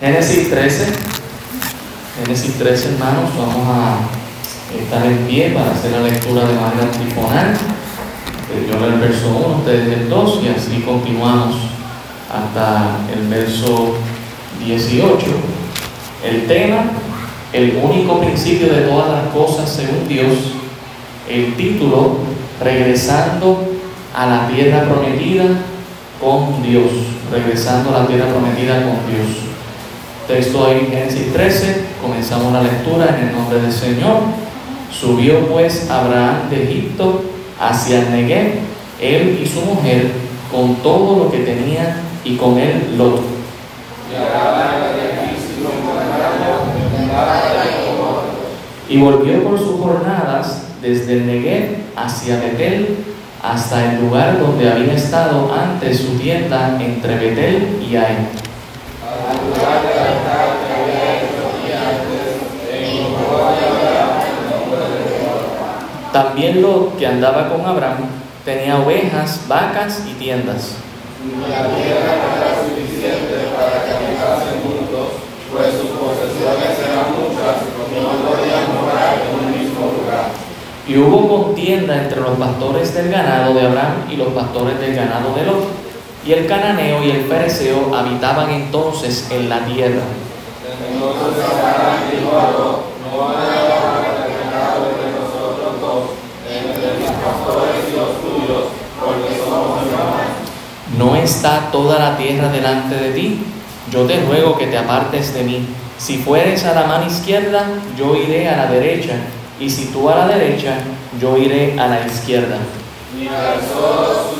Génesis 13, Génesis 13 hermanos, vamos a estar en pie para hacer la lectura de manera trifonal. Eh, Yo leo el verso 1, ustedes el 2 y así continuamos hasta el verso 18. El tema, el único principio de todas las cosas según Dios. El título, regresando a la tierra prometida con Dios. Regresando a la tierra prometida con Dios. Texto ahí en Génesis 13, comenzamos la lectura en el nombre del Señor. Subió pues Abraham de Egipto hacia el Negev, él y su mujer, con todo lo que tenía, y con él Lot. Y volvió por sus jornadas desde el Negev hacia Betel, hasta el lugar donde había estado antes su tienda entre Betel y Ai. También Lot, que andaba con Abraham, tenía ovejas, vacas y tiendas. La tierra no era suficiente para que habitasen juntos, pues sus posesiones eran muchas y no podían morar en un mismo lugar. Y hubo contienda entre los pastores del ganado de Abraham y los pastores del ganado de Lot. Y el cananeo y el pereceo habitaban entonces en la tierra. Entonces Abraham dijo a Lot, no haya pecado entre nosotros dos, entre mis pastores y los tuyos, porque somos hermanos. ¿No está toda la tierra delante de ti? Yo te ruego que te apartes de mí. Si fueres a la mano izquierda, yo iré a la derecha, y si tú a la derecha, yo iré a la izquierda. Y ojos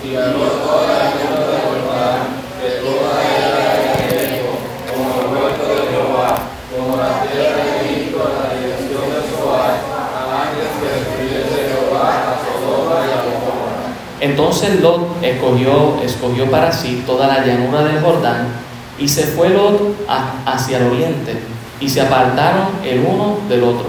tierra de Jordán, que toda ella era derecho, como el huerto de Jehová, como la tierra de Egipto a la dirección de Zoar, antes que destruyese Jehová a Sodoma y a Gomorra. Entonces Lot escogió, escogió para sí toda la llanura del Jordán, y se fue Lot hacia el oriente, y se apartaron el uno del otro.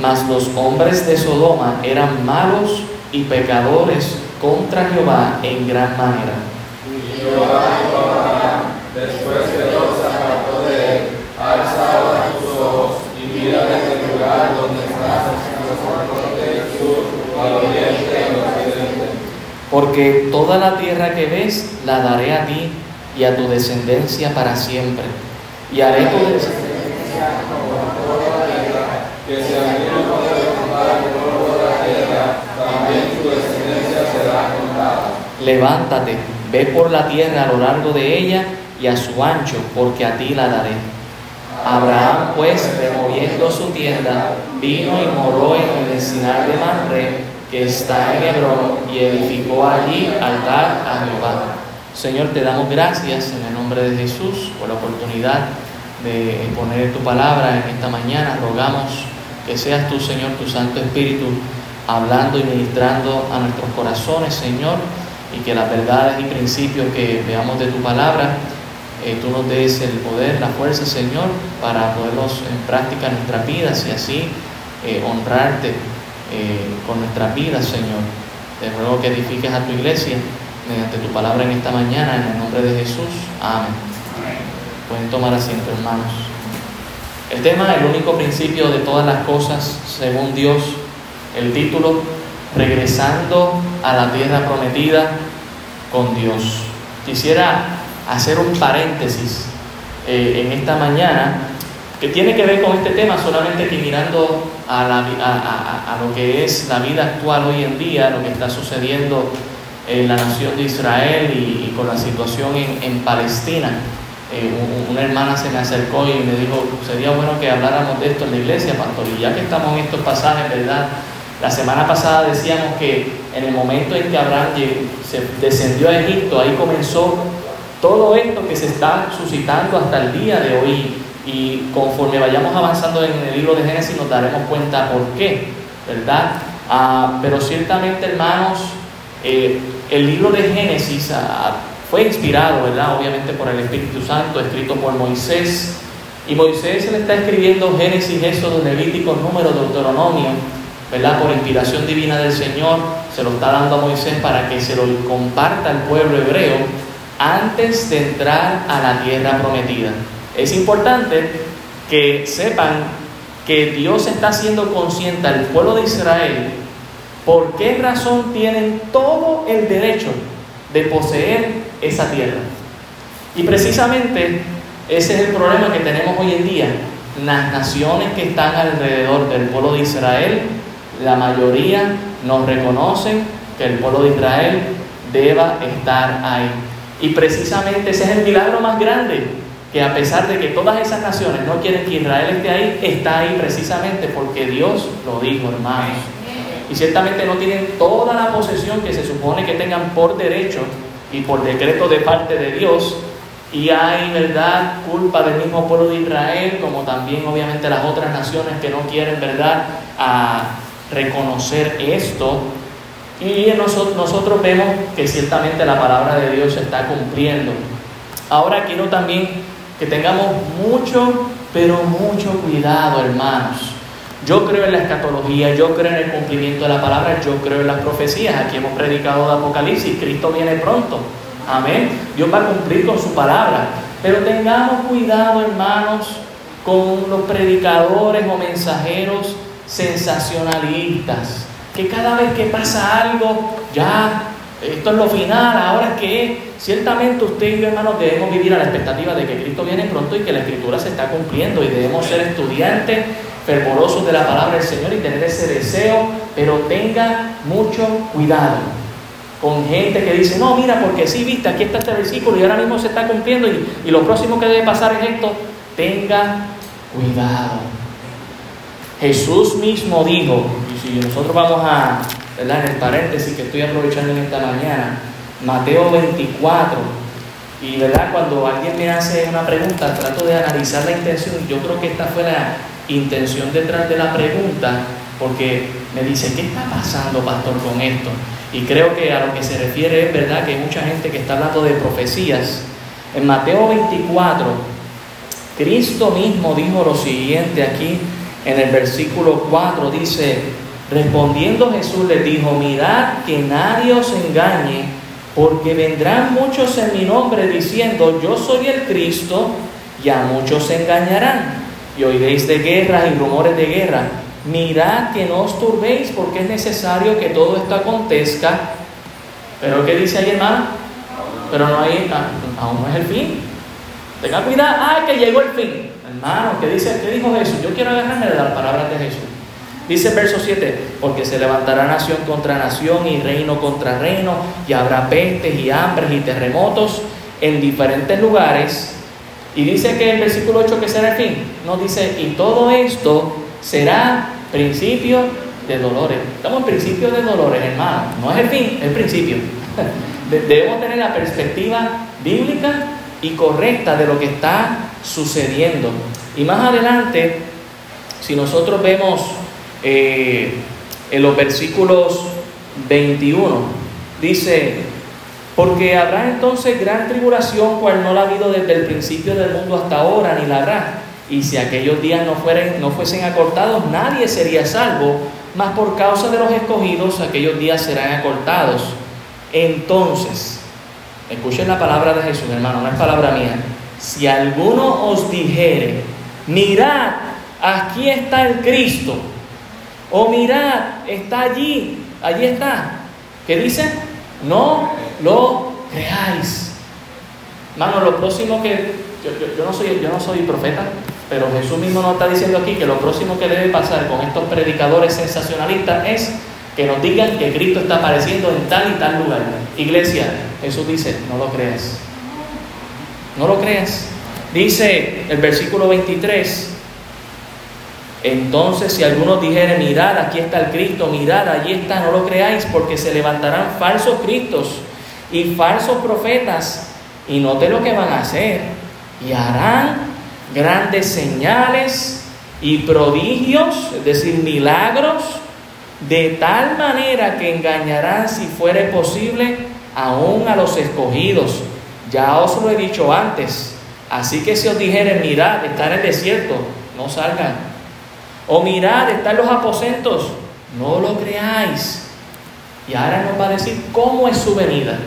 Mas los hombres de Sodoma eran malos y pecadores contra Jehová en gran manera. Y Jehová dijo a Abraham, después que Lot se apartó de él, alza ahora tus ojos y Porque toda la tierra que ves la daré a ti y a tu descendencia para siempre. Y haré tu descendencia Que si a mí no puede contar el polvo de la tierra, también tu descendencia será contada. Levántate, ve por la tierra a lo largo de ella y a su ancho, porque a ti la daré. Abraham, pues, removiendo su tienda, vino y moró en el encinar de Manre, que está en Hebrón, y edificó allí altar a Jehová. Señor, te damos gracias en el nombre de Jesús por la oportunidad de exponer tu palabra en esta mañana. Rogamos que seas tú, Señor, tu Santo Espíritu, hablando y ministrando a nuestros corazones, Señor, y que las verdades y principios que veamos de tu palabra, eh, tú nos des el poder, la fuerza, Señor, para poderlos en práctica en nuestras vidas y así eh, honrarte eh, con nuestras vidas, Señor. Te ruego que edifiques a tu iglesia mediante tu palabra en esta mañana, en el nombre de Jesús. Amén. Pueden tomar asiento, hermanos. El tema, el único principio de todas las cosas, según Dios, el título, regresando a la tierra prometida con Dios. Quisiera hacer un paréntesis eh, en esta mañana que tiene que ver con este tema, solamente que mirando a, la a- a- a- lo que es la vida actual hoy en día, lo que está sucediendo en la nación de Israel y, y con la situación en, en Palestina. Eh, un- una hermana se me acercó y me dijo, sería bueno que habláramos de esto en la iglesia, pastor, y ya que estamos en estos pasajes, ¿verdad? La semana pasada decíamos que en el momento en que Abraham se descendió a Egipto, ahí comenzó todo esto que se está suscitando hasta el día de hoy. Y conforme vayamos avanzando en el libro de Génesis nos daremos cuenta por qué, ¿verdad? Ah, pero ciertamente, hermanos, eh, el libro de Génesis ah, fue inspirado, ¿verdad? Obviamente por el Espíritu Santo, escrito por Moisés, Y Moisés le está escribiendo Génesis, Éxodo, Levítico, Número, Deuteronomio, ¿verdad? Por inspiración divina del Señor, se lo está dando a Moisés para que se lo comparta al pueblo hebreo antes de entrar a la tierra prometida. Es importante que sepan que Dios está haciendo consciente al pueblo de Israel por qué razón tienen todo el derecho de poseer esa tierra. Y precisamente ese es el problema que tenemos hoy en día. Las naciones que están alrededor del pueblo de Israel, la mayoría no reconocen que el pueblo de Israel deba estar ahí. Y precisamente ese es el milagro más grande, que a pesar de que todas esas naciones no quieren que Israel esté ahí, está ahí precisamente porque Dios lo dijo, hermanos. Y ciertamente no tienen toda la posesión que se supone que tengan por derecho y por decreto de parte de Dios, y hay, ¿verdad?, culpa del mismo pueblo de Israel, como también obviamente las otras naciones que no quieren, ¿verdad?, a reconocer esto. Y nosotros, vemos que ciertamente la palabra de Dios se está cumpliendo. Ahora quiero también que tengamos mucho, pero mucho cuidado, hermanos. Yo creo en la escatología, yo creo en el cumplimiento de la palabra, yo creo en las profecías. Aquí hemos predicado de Apocalipsis, Cristo viene pronto. Amén. Dios va a cumplir con su palabra. Pero tengamos cuidado, hermanos, con los predicadores o mensajeros sensacionalistas. Que cada vez que pasa algo, ya, esto es lo final, ahora que ciertamente usted y yo, hermanos, debemos vivir a la expectativa de que Cristo viene pronto y que la Escritura se está cumpliendo y debemos ser estudiantes fervorosos de la palabra del Señor y tener ese deseo, pero tenga mucho cuidado con gente que dice, no, mira, porque sí, viste, aquí está este versículo y ahora mismo se está cumpliendo y, y lo próximo que debe pasar es esto, tenga cuidado. Jesús mismo dijo, si nosotros vamos a, ¿verdad? En el paréntesis que estoy aprovechando en esta mañana, Mateo 24, y verdad, cuando alguien me hace una pregunta, trato de analizar la intención, yo creo que esta fue la intención detrás de la pregunta, porque me dice, ¿qué está pasando, pastor, con esto? Y creo que a lo que se refiere es verdad que hay mucha gente que está hablando de profecías. En Mateo 24, Cristo mismo dijo lo siguiente aquí en el versículo 4, dice, respondiendo Jesús les dijo, mirad que nadie os engañe, porque vendrán muchos en mi nombre diciendo, yo soy el Cristo, y a muchos se engañarán. Y oiréis de guerras y rumores de guerra mirad que no os turbéis porque es necesario que todo esto acontezca. Pero ¿qué dice ahí hermano? Pero no hay, aún no es el fin. Tenga cuidado, ah, que llegó el fin. Hermano, ¿qué dice? ¿Qué dijo Jesús? Yo quiero agarrarme de las palabras de Jesús. Dice el verso 7, porque se levantará nación contra nación y reino contra reino, y habrá pestes y hambres y terremotos en diferentes lugares. Y dice que el versículo 8 que será el fin. No dice, y todo esto será principio de dolores. Estamos en principio de dolores, hermano. No es el fin, es el principio. Debemos tener la perspectiva bíblica y correcta de lo que está sucediendo. Y más adelante, si nosotros vemos eh, en los versículos 21, dice, porque habrá entonces gran tribulación, cual no la ha habido desde el principio del mundo hasta ahora, ni la habrá y si aquellos días no, fueren, no fuesen acortados, nadie sería salvo, mas por causa de los escogidos, aquellos días serán acortados. Entonces, escuchen la palabra de Jesús, hermano, no es palabra mía. Si alguno os dijere, mirad, aquí está el Cristo, o mirad, está allí, allí está. ¿Qué dice? No lo creáis. Hermano, lo próximo que yo, no soy, yo no soy profeta, pero Jesús mismo nos está diciendo aquí que lo próximo que debe pasar con estos predicadores sensacionalistas es que nos digan que Cristo está apareciendo en tal y tal lugar. Iglesia, Jesús dice, no lo creas. No lo creas. Dice el versículo 23, entonces si algunos dijeren, mirad, aquí está el Cristo, mirad, allí está, no lo creáis, porque se levantarán falsos Cristos y falsos profetas, y note lo que van a hacer, y harán grandes señales y prodigios, es decir, milagros, de tal manera que engañarán, si fuere posible, aún a los escogidos. Ya os lo he dicho antes, Así que si os dijeren, mirad, está en el desierto, no salgan. O mirad, están los aposentos, no lo creáis. Y ahora nos va a decir cómo es su venida.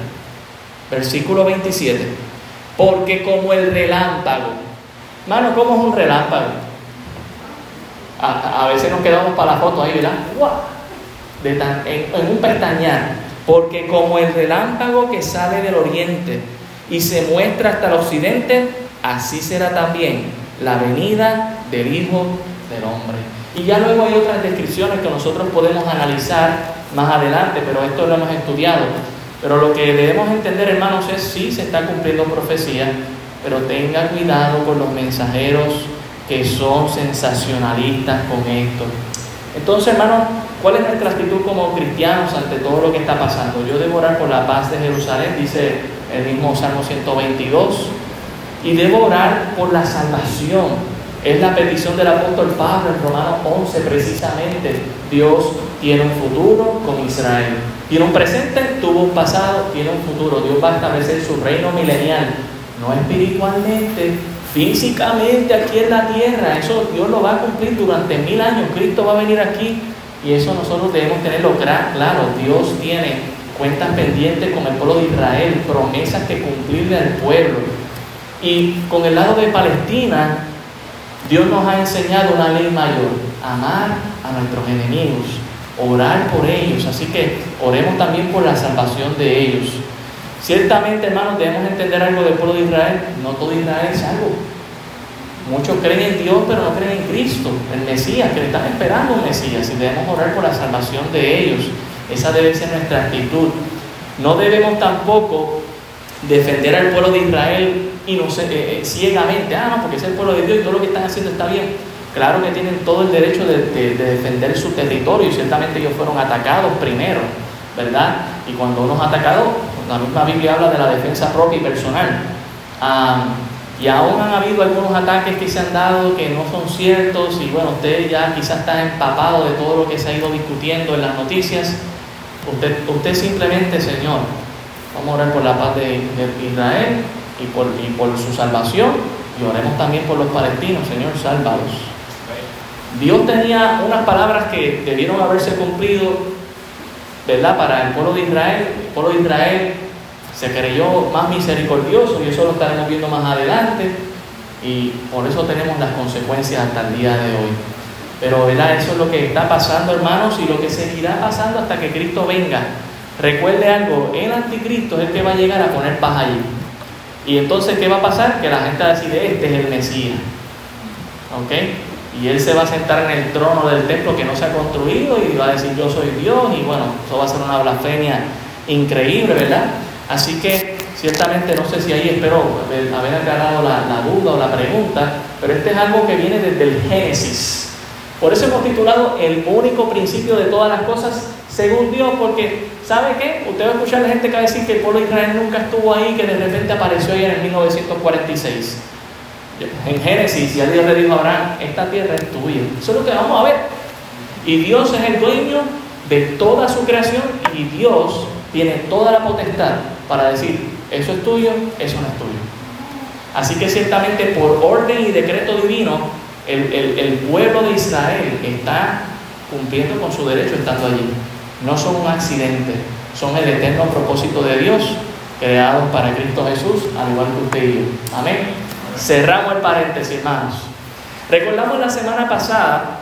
Versículo 27. Porque como el relámpago. Mano, ¿cómo es un relámpago? A, veces nos quedamos para la foto ahí, ¿verdad? De en un pestañear porque como el relámpago que sale del oriente y se muestra hasta el occidente, así será también la venida del Hijo del Hombre. Y ya luego hay otras descripciones que nosotros podemos analizar más adelante, pero esto lo hemos estudiado. Pero lo que debemos entender, hermanos, es si se está cumpliendo profecía, pero tenga cuidado con los mensajeros que son sensacionalistas con esto. Entonces, hermanos, ¿Cuál es nuestra actitud como cristianos ante todo lo que está pasando? Yo debo orar por la paz de Jerusalén, dice el mismo Salmo 122, y debo orar por la salvación. Es la petición del apóstol Pablo en Romanos 11 precisamente. Dios tiene un futuro con Israel. Tiene un presente, tuvo un pasado, tiene un futuro. Dios va a establecer su reino milenial, no espiritualmente, físicamente aquí en la tierra. Eso Dios lo va a cumplir durante mil años. Cristo va a venir aquí y eso nosotros debemos tenerlo claro. Dios tiene cuentas pendientes con el pueblo de Israel, promesas que cumplirle al pueblo. Y con el lado de Palestina, Dios nos ha enseñado una ley mayor, amar a nuestros enemigos, orar por ellos. Así que oremos también por la salvación de ellos. Ciertamente, hermanos, debemos entender algo del pueblo de Israel. No todo Israel es algo. Muchos creen en Dios, pero no creen en Cristo, el Mesías, que le están esperando un Mesías, y debemos orar por la salvación de ellos. Esa debe ser nuestra actitud. No debemos tampoco defender al pueblo de Israel y no eh, eh, ciegamente, ah, no, porque es el pueblo de Dios y todo lo que están haciendo está bien. Claro que tienen todo el derecho de, defender su territorio y ciertamente ellos fueron atacados primero, ¿verdad? Y cuando uno es atacado, la misma Biblia habla de la defensa propia y personal. Y aún han habido algunos ataques que se han dado que no son ciertos y bueno, usted ya quizás está empapado de todo lo que se ha ido discutiendo en las noticias. Usted, usted simplemente, Señor, vamos a orar por la paz de, Israel y por, su salvación y oremos también por los palestinos, Señor, sálvalos. Dios tenía unas palabras que debieron haberse cumplido, ¿verdad? Para el pueblo de Israel. El pueblo de Israel se creyó más misericordioso y eso lo estaremos viendo más adelante y por eso tenemos las consecuencias hasta el día de hoy. Pero ¿verdad? eso es lo que está pasando hermanos y lo que seguirá pasando hasta que Cristo venga. Recuerde algo, el anticristo es el que va a llegar a poner paz allí. Y entonces, ¿qué va a pasar? Que la gente va a decir, este es el Mesías. ¿Ok? Y él se va a sentar en el trono del templo que no se ha construido y va a decir, yo soy Dios. Y bueno, eso va a ser una blasfemia increíble, ¿verdad? Así que ciertamente no sé si ahí espero haber aclarado la, la, duda o la pregunta, pero este es algo que viene desde el Génesis. Por eso hemos titulado el único principio de todas las cosas según Dios, porque ¿sabe qué? Usted va a escuchar a la gente que va a decir que el pueblo de Israel nunca estuvo ahí, que de repente apareció ahí en el 1946. En Génesis, ya Dios le dijo a Abraham, esta tierra es tuya. Eso es lo que vamos a ver. Y Dios es el dueño de toda su creación y Dios tiene toda la potestad para decir, eso es tuyo, eso no es tuyo. Así que ciertamente por orden y decreto divino, el, pueblo de Israel está cumpliendo con su derecho estando allí. No son un accidente, son el eterno propósito de Dios, creados para Cristo Jesús, al igual que usted y yo. Amén. Cerramos el paréntesis, hermanos. Recordamos la semana pasada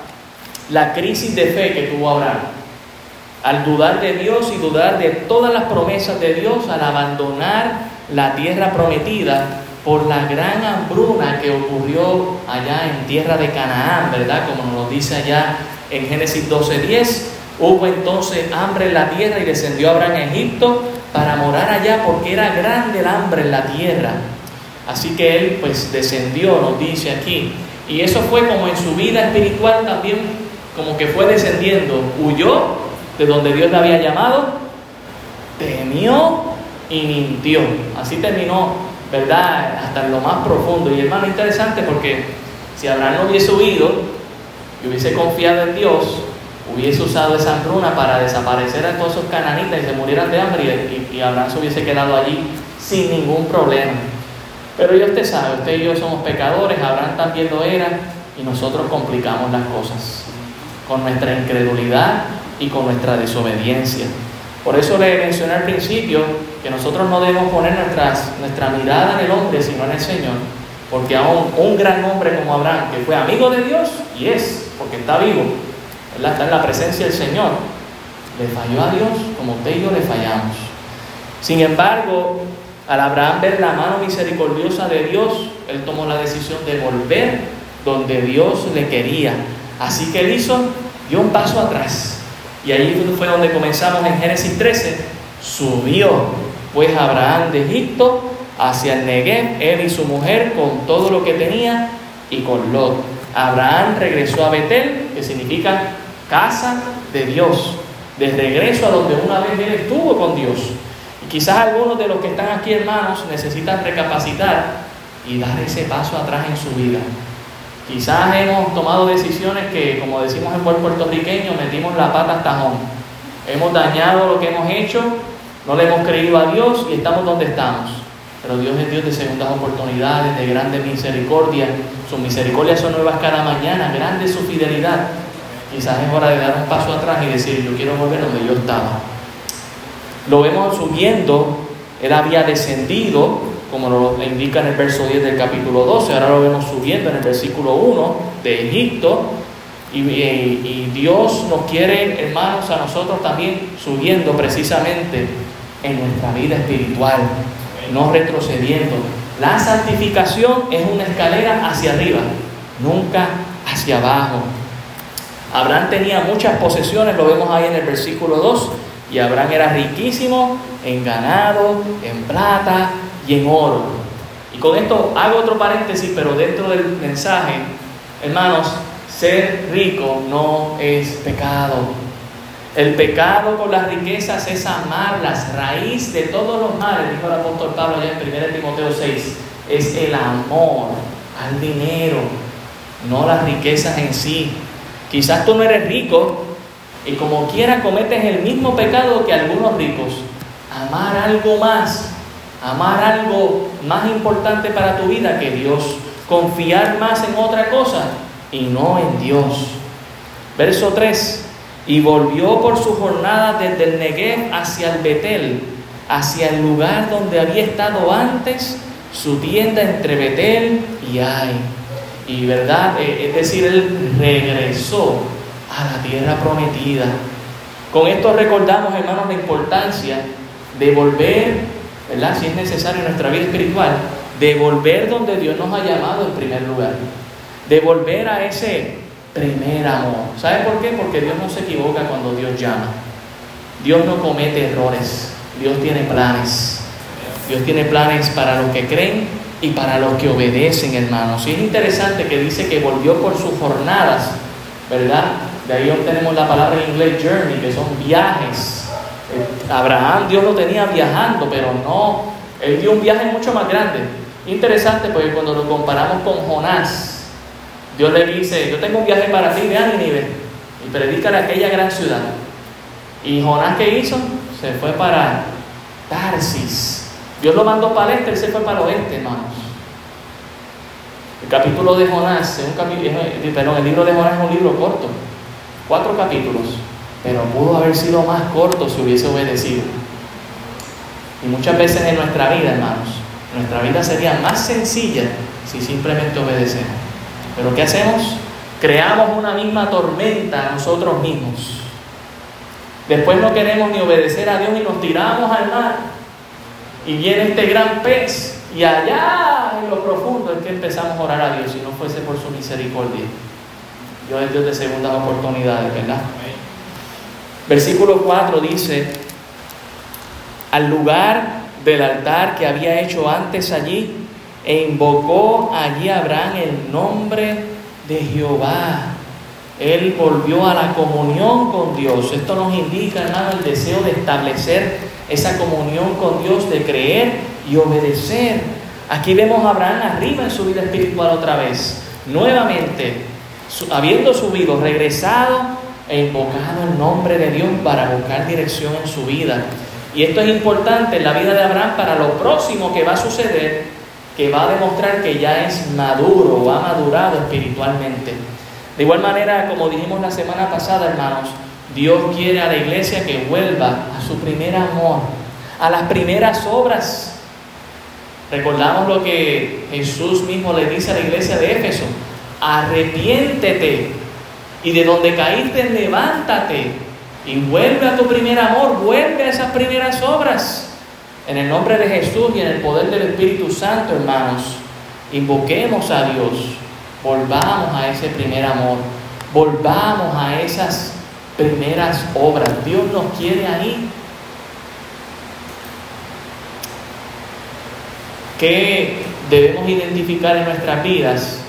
la crisis de fe que tuvo Abraham al dudar de Dios y dudar de todas las promesas de Dios, al abandonar la tierra prometida por la gran hambruna que ocurrió allá en tierra de Canaán, ¿verdad? Como nos dice allá en Génesis 12:10, hubo entonces hambre en la tierra y descendió Abraham a Egipto para morar allá porque era grande el hambre en la tierra. Así que él pues descendió, nos dice aquí. Y eso fue como en su vida espiritual también, como que fue descendiendo, huyó de donde Dios le había llamado, temió y mintió. Así terminó, ¿verdad? Hasta en lo más profundo. Y hermano, interesante porque si Abraham no hubiese huido y hubiese confiado en Dios, hubiese usado esa hambruna para desaparecer a todos esos cananitas y se murieran de hambre y, Abraham se hubiese quedado allí sin ningún problema. Pero ya usted sabe, usted y yo somos pecadores, Abraham también lo era, y nosotros complicamos las cosas con nuestra incredulidad y con nuestra desobediencia. Por eso le mencioné al principio que nosotros no debemos poner nuestra mirada en el hombre, sino en el Señor, porque aún un gran hombre como Abraham, que fue amigo de Dios, y es, porque está vivo, está en la presencia del Señor, le falló a Dios como usted y yo le fallamos. Sin embargo, al Abraham ver la mano misericordiosa de Dios, él tomó la decisión de volver donde Dios le quería. Así que él hizo, dio un paso atrás. Y ahí fue donde comenzamos en Génesis 13. Subió pues Abraham de Egipto hacia el Negev, él y su mujer con todo lo que tenía y con Lot. Abraham regresó a Betel, que significa casa de Dios, de regreso a donde una vez él estuvo con Dios. Y quizás algunos de los que están aquí, hermanos, necesitan recapacitar y dar ese paso atrás en su vida. Quizás hemos tomado decisiones que, como decimos en buen puertorriqueño, metimos la pata hasta home. Hemos dañado lo que hemos hecho, no le hemos creído a Dios y estamos donde estamos. Pero Dios es Dios de segundas oportunidades, de grande misericordia. Sus misericordias son nuevas cada mañana, grande su fidelidad. Quizás es hora de dar un paso atrás y decir, yo quiero volver donde yo estaba. Lo vemos subiendo, él había descendido, como lo indica en el verso 10 del capítulo 12, ahora lo vemos subiendo en el versículo 1 de Egipto, y, Dios nos quiere, hermanos, a nosotros también subiendo precisamente en nuestra vida espiritual, no retrocediendo. La santificación es una escalera hacia arriba, nunca hacia abajo. Abraham tenía muchas posesiones, lo vemos ahí en el versículo 2, y Abraham era riquísimo en ganado, en plata y en oro. Y con esto hago otro paréntesis, pero dentro del mensaje, hermanos, ser rico no es pecado. El pecado con las riquezas es amarlas, raíz de todos los males, dijo el apóstol Pablo allá en 1 Timoteo 6, es el amor al dinero, no las riquezas en sí. Quizás tú no eres rico, y como quiera cometes el mismo pecado que algunos ricos. Amar algo más, amar algo más importante para tu vida que Dios. Confiar más en otra cosa y no en Dios. Verso 3. Y volvió por su jornada desde el Negev hacia el Betel, hacia el lugar donde había estado antes su tienda entre Betel y Ai. Y verdad, eh, es decir, él regresó a la tierra prometida. Con esto recordamos, hermanos, la importancia de volver, ¿verdad? Si es necesario en nuestra vida espiritual, de volver donde Dios nos ha llamado en primer lugar. De volver a ese primer amor. ¿Sabe por qué? Porque Dios no se equivoca cuando Dios llama. Dios no comete errores. Dios tiene planes. Dios tiene planes para los que creen y para los que obedecen, hermanos. Y es interesante que dice que volvió por sus jornadas, ¿verdad? De ahí obtenemos la palabra en inglés journey, que son viajes. Abraham Dios lo tenía viajando, pero no, él dio un viaje mucho más grande. Interesante porque cuando lo comparamos con Jonás, Dios le dice, yo tengo un viaje para ti, ve a Nínive y predica en aquella gran ciudad. Y Jonás, ¿qué hizo? Se fue para Tarsis. Dios lo mandó para el este, él se fue para el oeste, hermanos. El capítulo de Jonás, es un capítulo, perdón, el libro de Jonás es un libro corto cuatro capítulos, pero pudo haber sido más corto si hubiese obedecido. Y muchas veces en nuestra vida, hermanos, nuestra vida sería más sencilla si simplemente obedecemos. Pero ¿qué hacemos? Creamos una misma tormenta nosotros mismos. Después no queremos ni obedecer a Dios y nos tiramos al mar. Y viene este gran pez y allá en lo profundo es que empezamos a orar a Dios si no fuese por su misericordia. Dios es Dios de segundas oportunidades, ¿verdad? Versículo 4 dice, al lugar del altar que había hecho antes allí, e invocó allí Abraham el nombre de Jehová. Él volvió a la comunión con Dios. Esto nos indica, hermano, el deseo de establecer esa comunión con Dios, de creer y obedecer. Aquí vemos a Abraham arriba en su vida espiritual otra vez. Nuevamente, habiendo subido, regresado e invocado el nombre de Dios para buscar dirección en su vida. Y esto es importante en la vida de Abraham para lo próximo que va a suceder que va a demostrar que ya es maduro o ha madurado espiritualmente. De igual manera, como dijimos la semana pasada, hermanos, Dios quiere a la iglesia que vuelva a su primer amor, a las primeras obras. Recordamos lo que Jesús mismo le dice a la iglesia de Éfeso, arrepiéntete y de donde caíste levántate y vuelve a tu primer amor, vuelve a esas primeras obras. En el nombre de Jesús y en el poder del Espíritu Santo, hermanos, invoquemos a Dios, volvamos a ese primer amor, volvamos a esas primeras obras. Dios nos quiere ahí. ¿Qué debemos identificar en nuestras vidas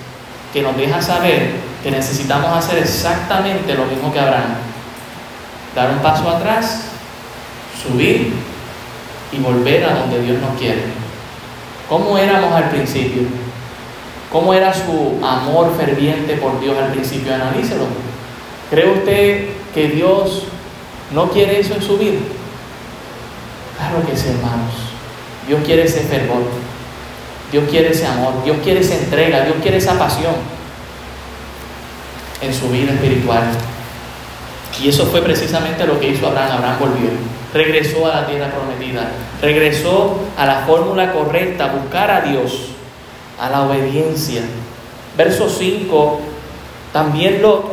que nos deja saber que necesitamos hacer exactamente lo mismo que Abraham? Dar un paso atrás, subir y volver a donde Dios nos quiere. ¿Cómo éramos al principio? ¿Cómo era su amor ferviente por Dios al principio? Analícelo. ¿Cree usted que Dios no quiere eso en su vida? Claro que sí, hermanos. Dios quiere ese fervor. Dios quiere ese amor. Dios quiere esa entrega. Dios quiere esa pasión en su vida espiritual. Y eso fue precisamente lo que hizo Abraham. Abraham volvió regresó a la tierra prometida, regresó a la fórmula correcta, buscar a Dios, a la obediencia. Verso 5, también Lot,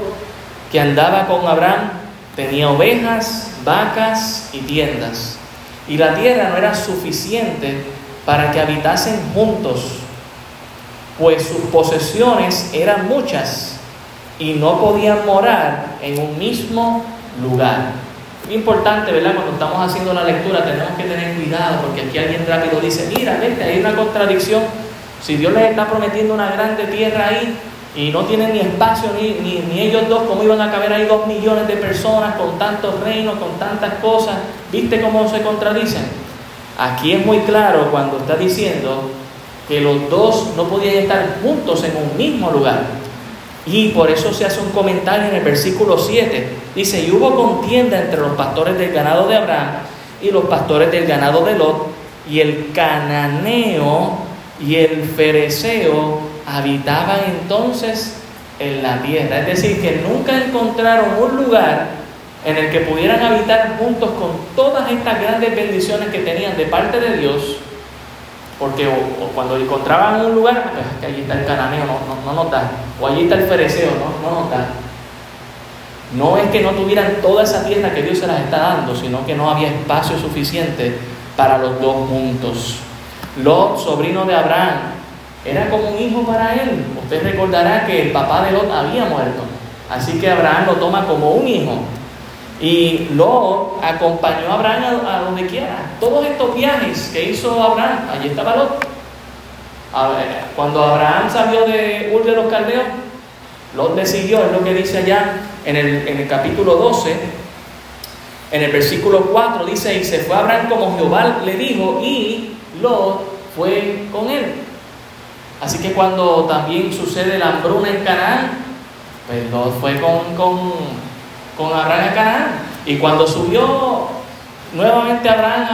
que andaba con Abraham, tenía ovejas, vacas y tiendas, y la tierra no era suficiente para que habitasen juntos, pues sus posesiones eran muchas y no podían morar en un mismo lugar. Es importante, ¿verdad? Cuando estamos haciendo la lectura tenemos que tener cuidado porque aquí alguien rápido dice, mira, vete, hay una contradicción. Si Dios les está prometiendo una grande tierra ahí y no tienen ni espacio, ni, ni, ellos dos, ¿cómo iban a caber ahí dos millones de personas con tantos reinos, con tantas cosas? ¿Viste cómo se contradicen? Aquí es muy claro cuando está diciendo que los dos no podían estar juntos en un mismo lugar. Y por eso se hace un comentario en el versículo 7. Dice, y hubo contienda entre los pastores del ganado de Abraham y los pastores del ganado de Lot, y el cananeo y el fereceo habitaban entonces en la tierra. Es decir, que nunca encontraron un lugar en el que pudieran habitar juntos con todas estas grandes bendiciones que tenían de parte de Dios porque o, cuando encontraban un lugar, pues que allí está el cananeo, no, no, no nos. O allí está el fereceo, no, no nos. No es que no tuvieran toda esa tierra que Dios se las está dando, sino que no había espacio suficiente para los dos juntos. Lot, sobrino de Abraham, era como un hijo para él. Usted recordará que el papá de Lot había muerto. Así que Abraham lo toma como un hijo. Y Lot acompañó a Abraham a, donde quiera. Todos estos viajes que hizo Abraham, allí estaba Lot. Cuando Abraham salió de Ur de los Caldeos, Lot le siguió, es lo que dice allá en el, en el capítulo 12, en el versículo 4, dice, y se fue Abraham como Jehová le dijo, y Lot fue con él. Así que cuando también sucede la hambruna en Canaán, pues Lot fue con, con con Abraham a Canaán. Y cuando subió nuevamente Abraham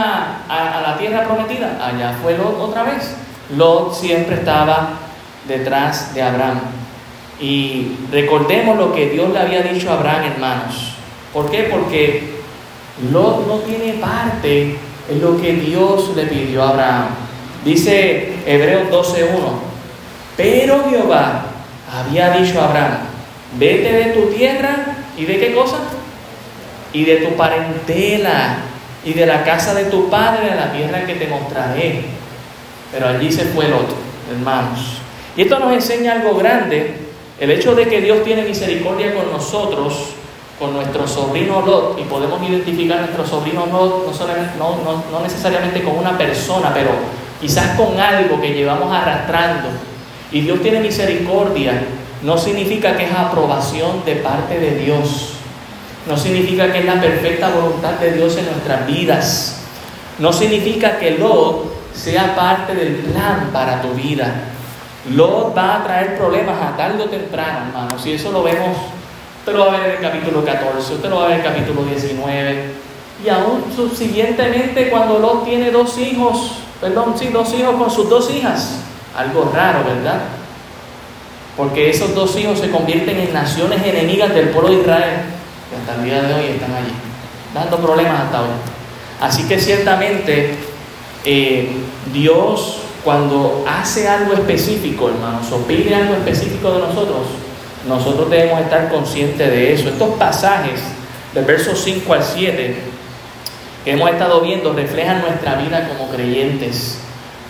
a, la tierra prometida, allá fue Lot otra vez. Lot siempre estaba detrás de Abraham. Y recordemos lo que Dios le había dicho a Abraham, hermanos. ¿Por qué? Porque Lot no tiene parte en lo que Dios le pidió a Abraham. Dice Hebreos 12.1, pero Jehová había dicho a Abraham, vete de tu tierra ¿Y de qué cosa? Y de tu parentela y de la casa de tu padre, a la tierra que te mostraré. Pero allí se fue el otro, hermanos. Y esto nos enseña algo grande, el hecho de que Dios tiene misericordia con nosotros, con nuestro sobrino Lot, y podemos identificar a nuestro sobrino Lot no, no, no necesariamente con una persona, pero quizás con algo que llevamos arrastrando. Y Dios tiene misericordia no significa que es aprobación de parte de Dios. No significa que es la perfecta voluntad de Dios en nuestras vidas. No significa que Lot sea parte del plan para tu vida. Lot va a traer problemas a tarde o temprano, hermanos. Y eso lo vemos, usted lo va a ver en el capítulo 14, usted lo va a ver en el capítulo 19. Y aún subsiguientemente cuando Lot tiene dos hijos, perdón, sí, dos hijos con sus dos hijas. Algo raro, ¿verdad? Porque esos dos hijos se convierten en naciones enemigas del pueblo de Israel, que hasta el día de hoy están allí, dando problemas hasta hoy. Así que ciertamente eh, Dios cuando hace algo específico, hermanos, o pide algo específico de nosotros, nosotros debemos estar conscientes de eso. Estos pasajes del verso 5 al 7 que hemos estado viendo reflejan nuestra vida como creyentes.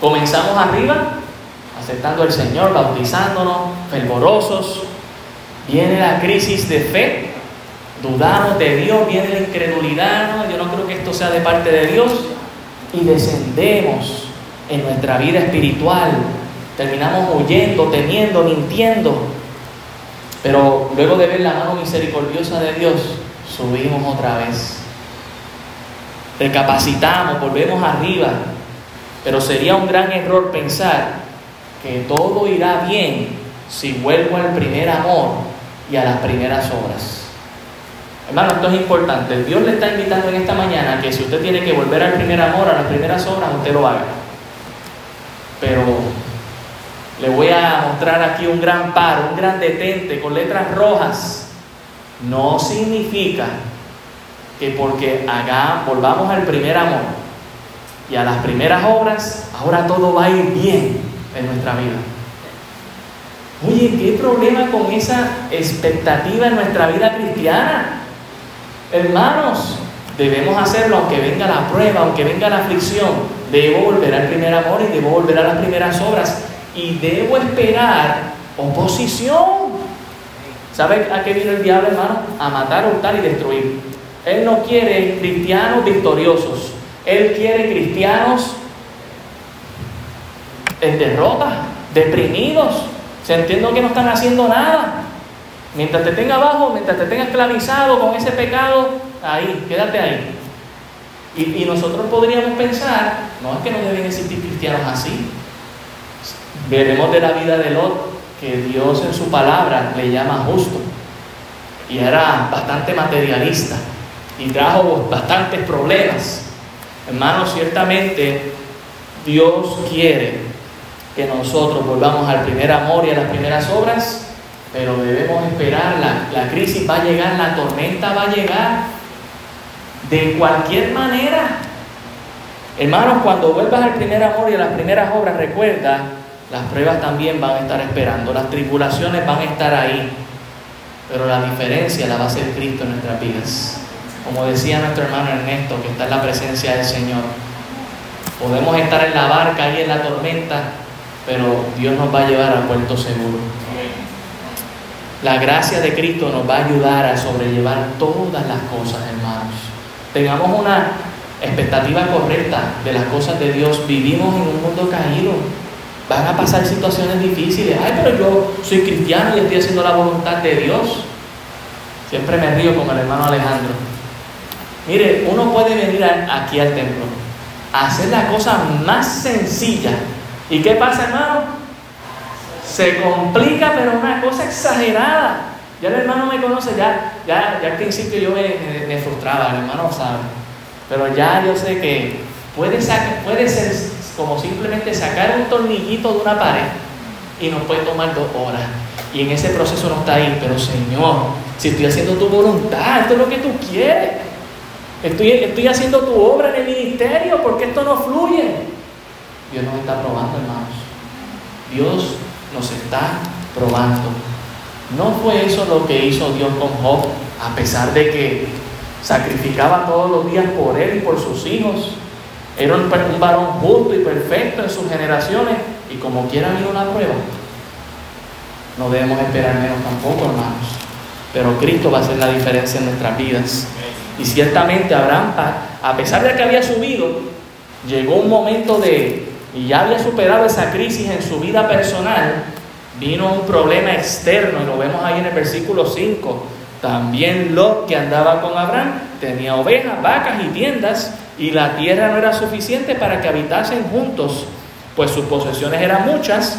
Comenzamos arriba, aceptando al Señor, bautizándonos, fervorosos. Viene la crisis de fe, dudamos de Dios, viene la incredulidad, yo no creo que esto sea de parte de Dios, y descendemos en nuestra vida espiritual. Terminamos huyendo, temiendo, mintiendo. Pero luego de ver la mano misericordiosa de Dios, subimos otra vez. Recapacitamos, volvemos arriba. Pero sería un gran error pensar que todo irá bien si vuelvo al primer amor y a las primeras obras. Hermano, esto es importante. Dios le está invitando en esta mañana que si usted tiene que volver al primer amor, a las primeras obras, usted lo haga. Pero le voy a mostrar aquí un gran paro, un gran detente con letras rojas. No significa que porque haga, volvamos al primer amor y a las primeras obras, ahora todo va a ir bien en nuestra vida. Oye, ¿qué problema con esa expectativa en nuestra vida cristiana? Hermanos, debemos hacerlo aunque venga la prueba, aunque venga la aflicción. Debo volver al primer amor y debo volver a las primeras obras. Y debo esperar oposición. ¿Sabe a qué vino el diablo, hermano? A matar, hurtar y destruir. Él no quiere cristianos victoriosos. Él quiere cristianos en derrota, deprimidos, sintiendo que no están haciendo nada. Mientras te tenga abajo, mientras te tenga esclavizado con ese pecado, ahí, quédate ahí. Y, nosotros podríamos pensar, no es que no deben existir cristianos así. Veremos de la vida de Lot que Dios en su palabra le llama justo. Y era bastante materialista y trajo bastantes problemas. Hermanos, ciertamente Dios quiere que nosotros volvamos al primer amor y a las primeras obras pero debemos esperar, la, crisis va a llegar, la tormenta va a llegar, de cualquier manera. Hermanos, cuando vuelvas al primer amor y a las primeras obras, recuerda, las pruebas también van a estar esperando, las tribulaciones van a estar ahí, pero la diferencia la va a hacer Cristo en nuestras vidas. Como decía nuestro hermano Ernesto, que está en la presencia del Señor, podemos estar en la barca y en la tormenta, pero Dios nos va a llevar al puerto seguro. La gracia de Cristo nos va a ayudar a sobrellevar todas las cosas, hermanos. Tengamos una expectativa correcta de las cosas de Dios. Vivimos en un mundo caído. Van a pasar situaciones difíciles. Ay, pero yo soy cristiano y estoy haciendo la voluntad de Dios. Siempre me río con el hermano Alejandro. Mire, uno puede venir aquí al templo, a hacer la cosa más sencilla. ¿Y qué pasa, hermano? se complica, pero una cosa exagerada. Ya el hermano me conoce, ya, ya, ya al principio yo me, frustraba, el hermano sabe. Pero ya yo sé que puede, puede ser como simplemente sacar un tornillito de una pared y nos puede tomar dos horas. Y en ese proceso no está ahí, pero Señor, si estoy haciendo tu voluntad, esto es lo que tú quieres. Estoy, estoy haciendo tu obra en el ministerio, porque esto no fluye. Dios nos está probando, hermanos. Dios nos está probando. No fue eso lo que hizo Dios con Job, a pesar de que sacrificaba todos los días por él y por sus hijos. Era un, varón justo y perfecto en sus generaciones y como quiera vino una prueba. No debemos esperar menos tampoco, hermanos. Pero Cristo va a hacer la diferencia en nuestras vidas. Y ciertamente Abraham, a pesar de que había subido, llegó un momento de, y ya había superado esa crisis en su vida personal, vino un problema externo, y lo vemos ahí en el versículo 5. También Lot, que andaba con Abraham, tenía ovejas, vacas y tiendas, y la tierra no era suficiente para que habitasen juntos, pues sus posesiones eran muchas,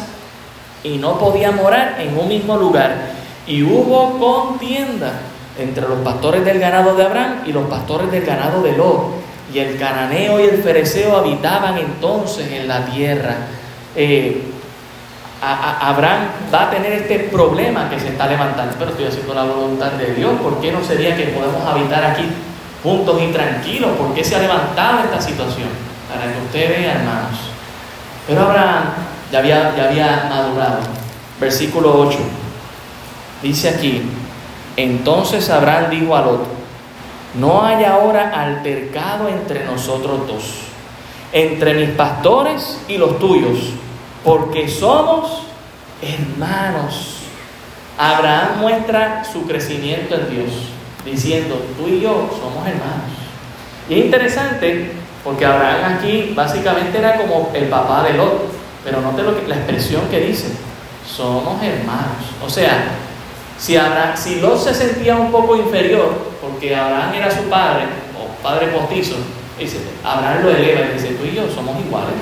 y no podía morar en un mismo lugar. Y hubo contienda entre los pastores del ganado de Abraham y los pastores del ganado de Lot y el cananeo y el fereceo habitaban entonces en la tierra. Eh, Abraham va a tener este problema que se está levantando. Pero estoy haciendo la voluntad de Dios. ¿Por qué no sería que podemos habitar aquí juntos y tranquilos? ¿Por qué se ha levantado esta situación? Para que usted vea, hermanos. Pero Abraham ya había, ya había madurado. Versículo 8. Dice aquí, entonces Abraham dijo a Lot, no hay ahora altercado entre nosotros dos, entre mis pastores y los tuyos porque somos hermanos. Abraham muestra su crecimiento en Dios, diciendo, tú y yo somos hermanos. Y es interesante porque Abraham aquí básicamente era como el papá de Lot, pero note lo que, la expresión que dice, somos hermanos. O sea, si, Abraham, si Lot se sentía un poco inferior, porque Abraham era su padre, o padre postizo, dice, Abraham lo eleva y dice, tú y yo somos iguales.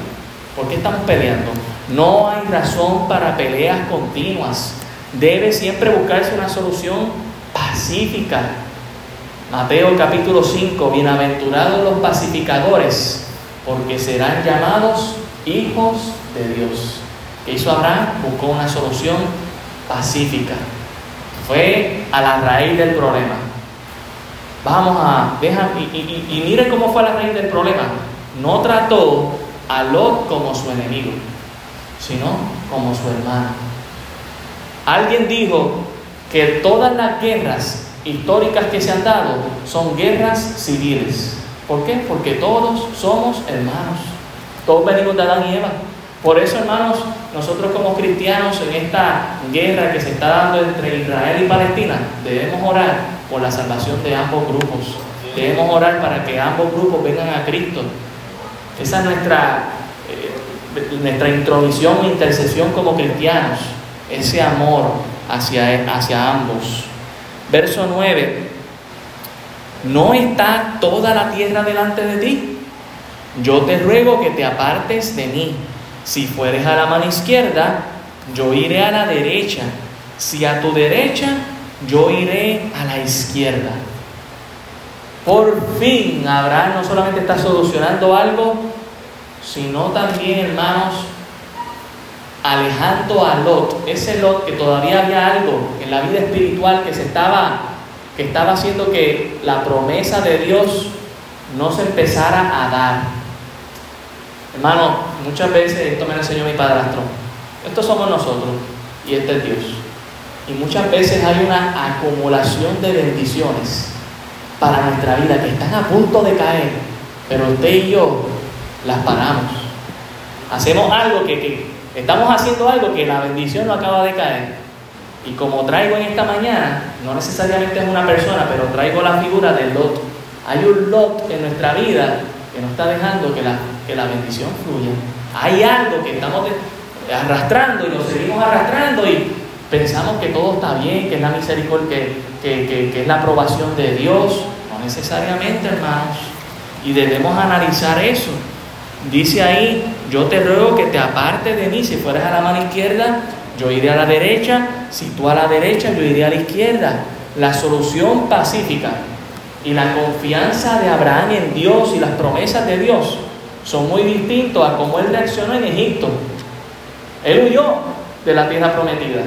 ¿Por qué estamos peleando? No hay razón para peleas continuas. Debe siempre buscarse una solución pacífica. Mateo capítulo 5, bienaventurados los pacificadores, porque serán llamados hijos de Dios. ¿Qué hizo Abraham? Buscó una solución pacífica. Fue a la raíz del problema. Vamos a, deja, y, y, y mire cómo fue la raíz del problema. No trató a Lot como su enemigo sino como su hermano. Alguien dijo que todas las guerras históricas que se han dado son guerras civiles. ¿Por qué? Porque todos somos hermanos. Todos venimos de Adán y Eva. Por eso, hermanos, nosotros como cristianos en esta guerra que se está dando entre Israel y Palestina, debemos orar por la salvación de ambos grupos. Debemos orar para que ambos grupos vengan a Cristo. Esa es nuestra nuestra intromisión e intercesión como cristianos, ese amor hacia, hacia ambos. Verso 9, ¿no está toda la tierra delante de ti? Yo te ruego que te apartes de mí. Si fueres a la mano izquierda, yo iré a la derecha. Si a tu derecha, yo iré a la izquierda. Por fin Abraham no solamente está solucionando algo sino también, hermanos, alejando a Lot, ese Lot que todavía había algo en la vida espiritual que se estaba que estaba haciendo que la promesa de Dios no se empezara a dar. Hermano, muchas veces esto me lo enseñó mi padrastro. Estos somos nosotros y este es Dios. Y muchas veces hay una acumulación de bendiciones para nuestra vida que están a punto de caer, pero usted y yo las paramos. Hacemos algo que, estamos haciendo algo que la bendición no acaba de caer. Y como traigo en esta mañana, no necesariamente es una persona, pero traigo la figura del Lot. Hay un Lot en nuestra vida que no está dejando que la, que la bendición fluya. Hay algo que estamos arrastrando y lo seguimos arrastrando y pensamos que todo está bien, que es la misericordia, que, es la aprobación de Dios. No necesariamente, hermanos. Y debemos analizar eso. Dice ahí, yo te ruego que te apartes de mí, si fueras a la mano izquierda, yo iré a la derecha, si tú a la derecha, yo iré a la izquierda. La solución pacífica y la confianza de Abraham en Dios y las promesas de Dios son muy distintos a cómo él reaccionó en Egipto. Él huyó de la tierra prometida.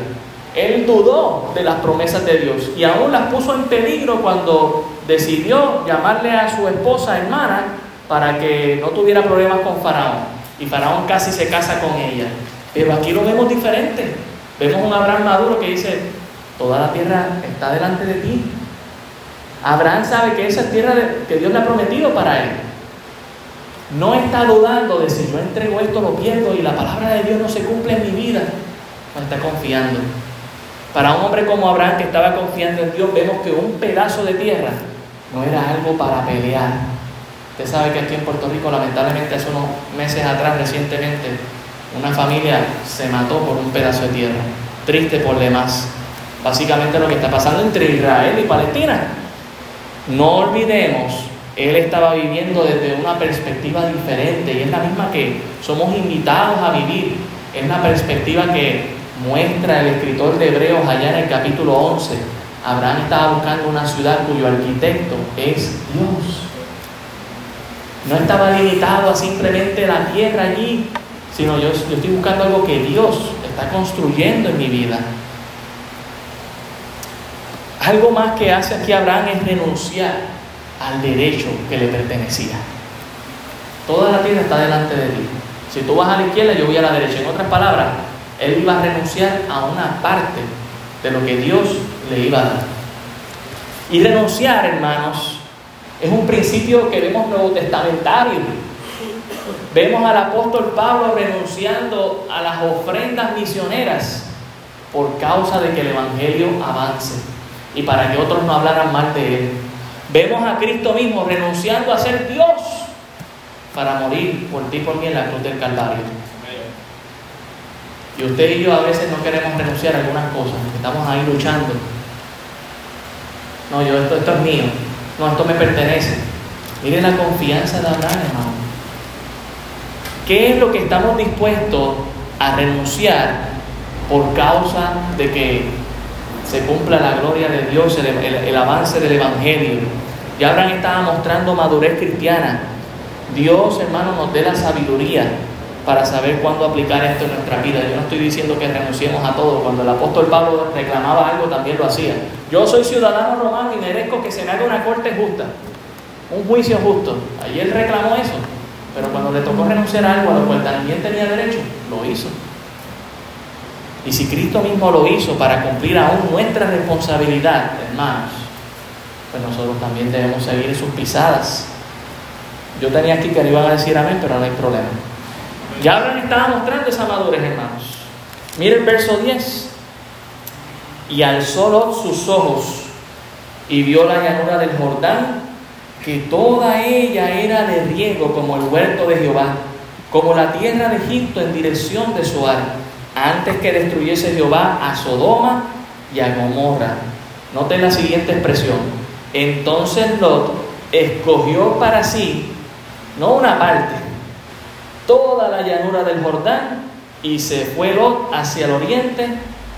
Él dudó de las promesas de Dios y aún las puso en peligro cuando decidió llamarle a su esposa hermana para que no tuviera problemas con Faraón. Y Faraón casi se casa con ella. Pero aquí lo vemos diferente. Vemos un Abraham maduro que dice, toda la tierra está delante de ti. Abraham sabe que esa es tierra que Dios le ha prometido para él. No está dudando de si yo entrego esto, lo pierdo y la palabra de Dios no se cumple en mi vida. No está confiando. Para un hombre como Abraham que estaba confiando en Dios, vemos que un pedazo de tierra no era algo para pelear, Usted sabe que aquí en Puerto Rico, lamentablemente, hace unos meses atrás, recientemente, una familia se mató por un pedazo de tierra. Triste por demás. Básicamente lo que está pasando entre Israel y Palestina. No olvidemos, él estaba viviendo desde una perspectiva diferente y es la misma que somos invitados a vivir. Es la perspectiva que muestra el escritor de Hebreos allá en el capítulo 11. Abraham estaba buscando una ciudad cuyo arquitecto es Dios. No estaba limitado a simplemente la tierra allí, sino yo, estoy buscando algo que Dios está construyendo en mi vida. Algo más que hace aquí Abraham es renunciar al derecho que le pertenecía. Toda la tierra está delante de ti. Si tú vas a la izquierda, yo voy a la derecha. En otras palabras, él iba a renunciar a una parte de lo que Dios le iba a dar. Y renunciar, hermanos, es un principio que vemos nuevo testamentario. Vemos al apóstol Pablo renunciando a las ofrendas misioneras por causa de que el Evangelio avance y para que otros no hablaran mal de él. Vemos a Cristo mismo renunciando a ser Dios para morir por ti y por mí en la cruz del Calvario. Y usted y yo a veces no queremos renunciar a algunas cosas, estamos ahí luchando. No, yo esto, esto es mío, no, esto me pertenece. Mire la confianza de Abraham, hermano. ¿Qué es lo que estamos dispuestos a renunciar por causa de que se cumpla la gloria de Dios, el, el avance del Evangelio? Ya Abraham estaba mostrando madurez cristiana. Dios, hermano, nos dé la sabiduría para saber cuándo aplicar esto en nuestra vida. Yo no estoy diciendo que renunciemos a todo. Cuando el apóstol Pablo reclamaba algo, también lo hacía. Yo soy ciudadano romano y merezco que se me haga una corte justa, un juicio justo. Él reclamó eso. Pero cuando le tocó renunciar a algo a lo cual también tenía derecho, lo hizo. Y si Cristo mismo lo hizo para cumplir aún nuestra responsabilidad, hermanos, pues nosotros también debemos seguir sus pisadas. Yo tenía aquí que le iban a decir amén, pero no hay problema. Ya Abraham estaba mostrando esa madurez, hermanos. Mire el verso 10. Y alzó Lot sus ojos y vio la llanura del Jordán, que toda ella era de riego como el huerto de Jehová, como la tierra de Egipto en dirección de Soar, antes que destruyese Jehová a Sodoma y a Gomorra. Noten la siguiente expresión. Entonces Lot escogió para sí, no una parte, toda la llanura del Jordán y se fue Lot hacia el oriente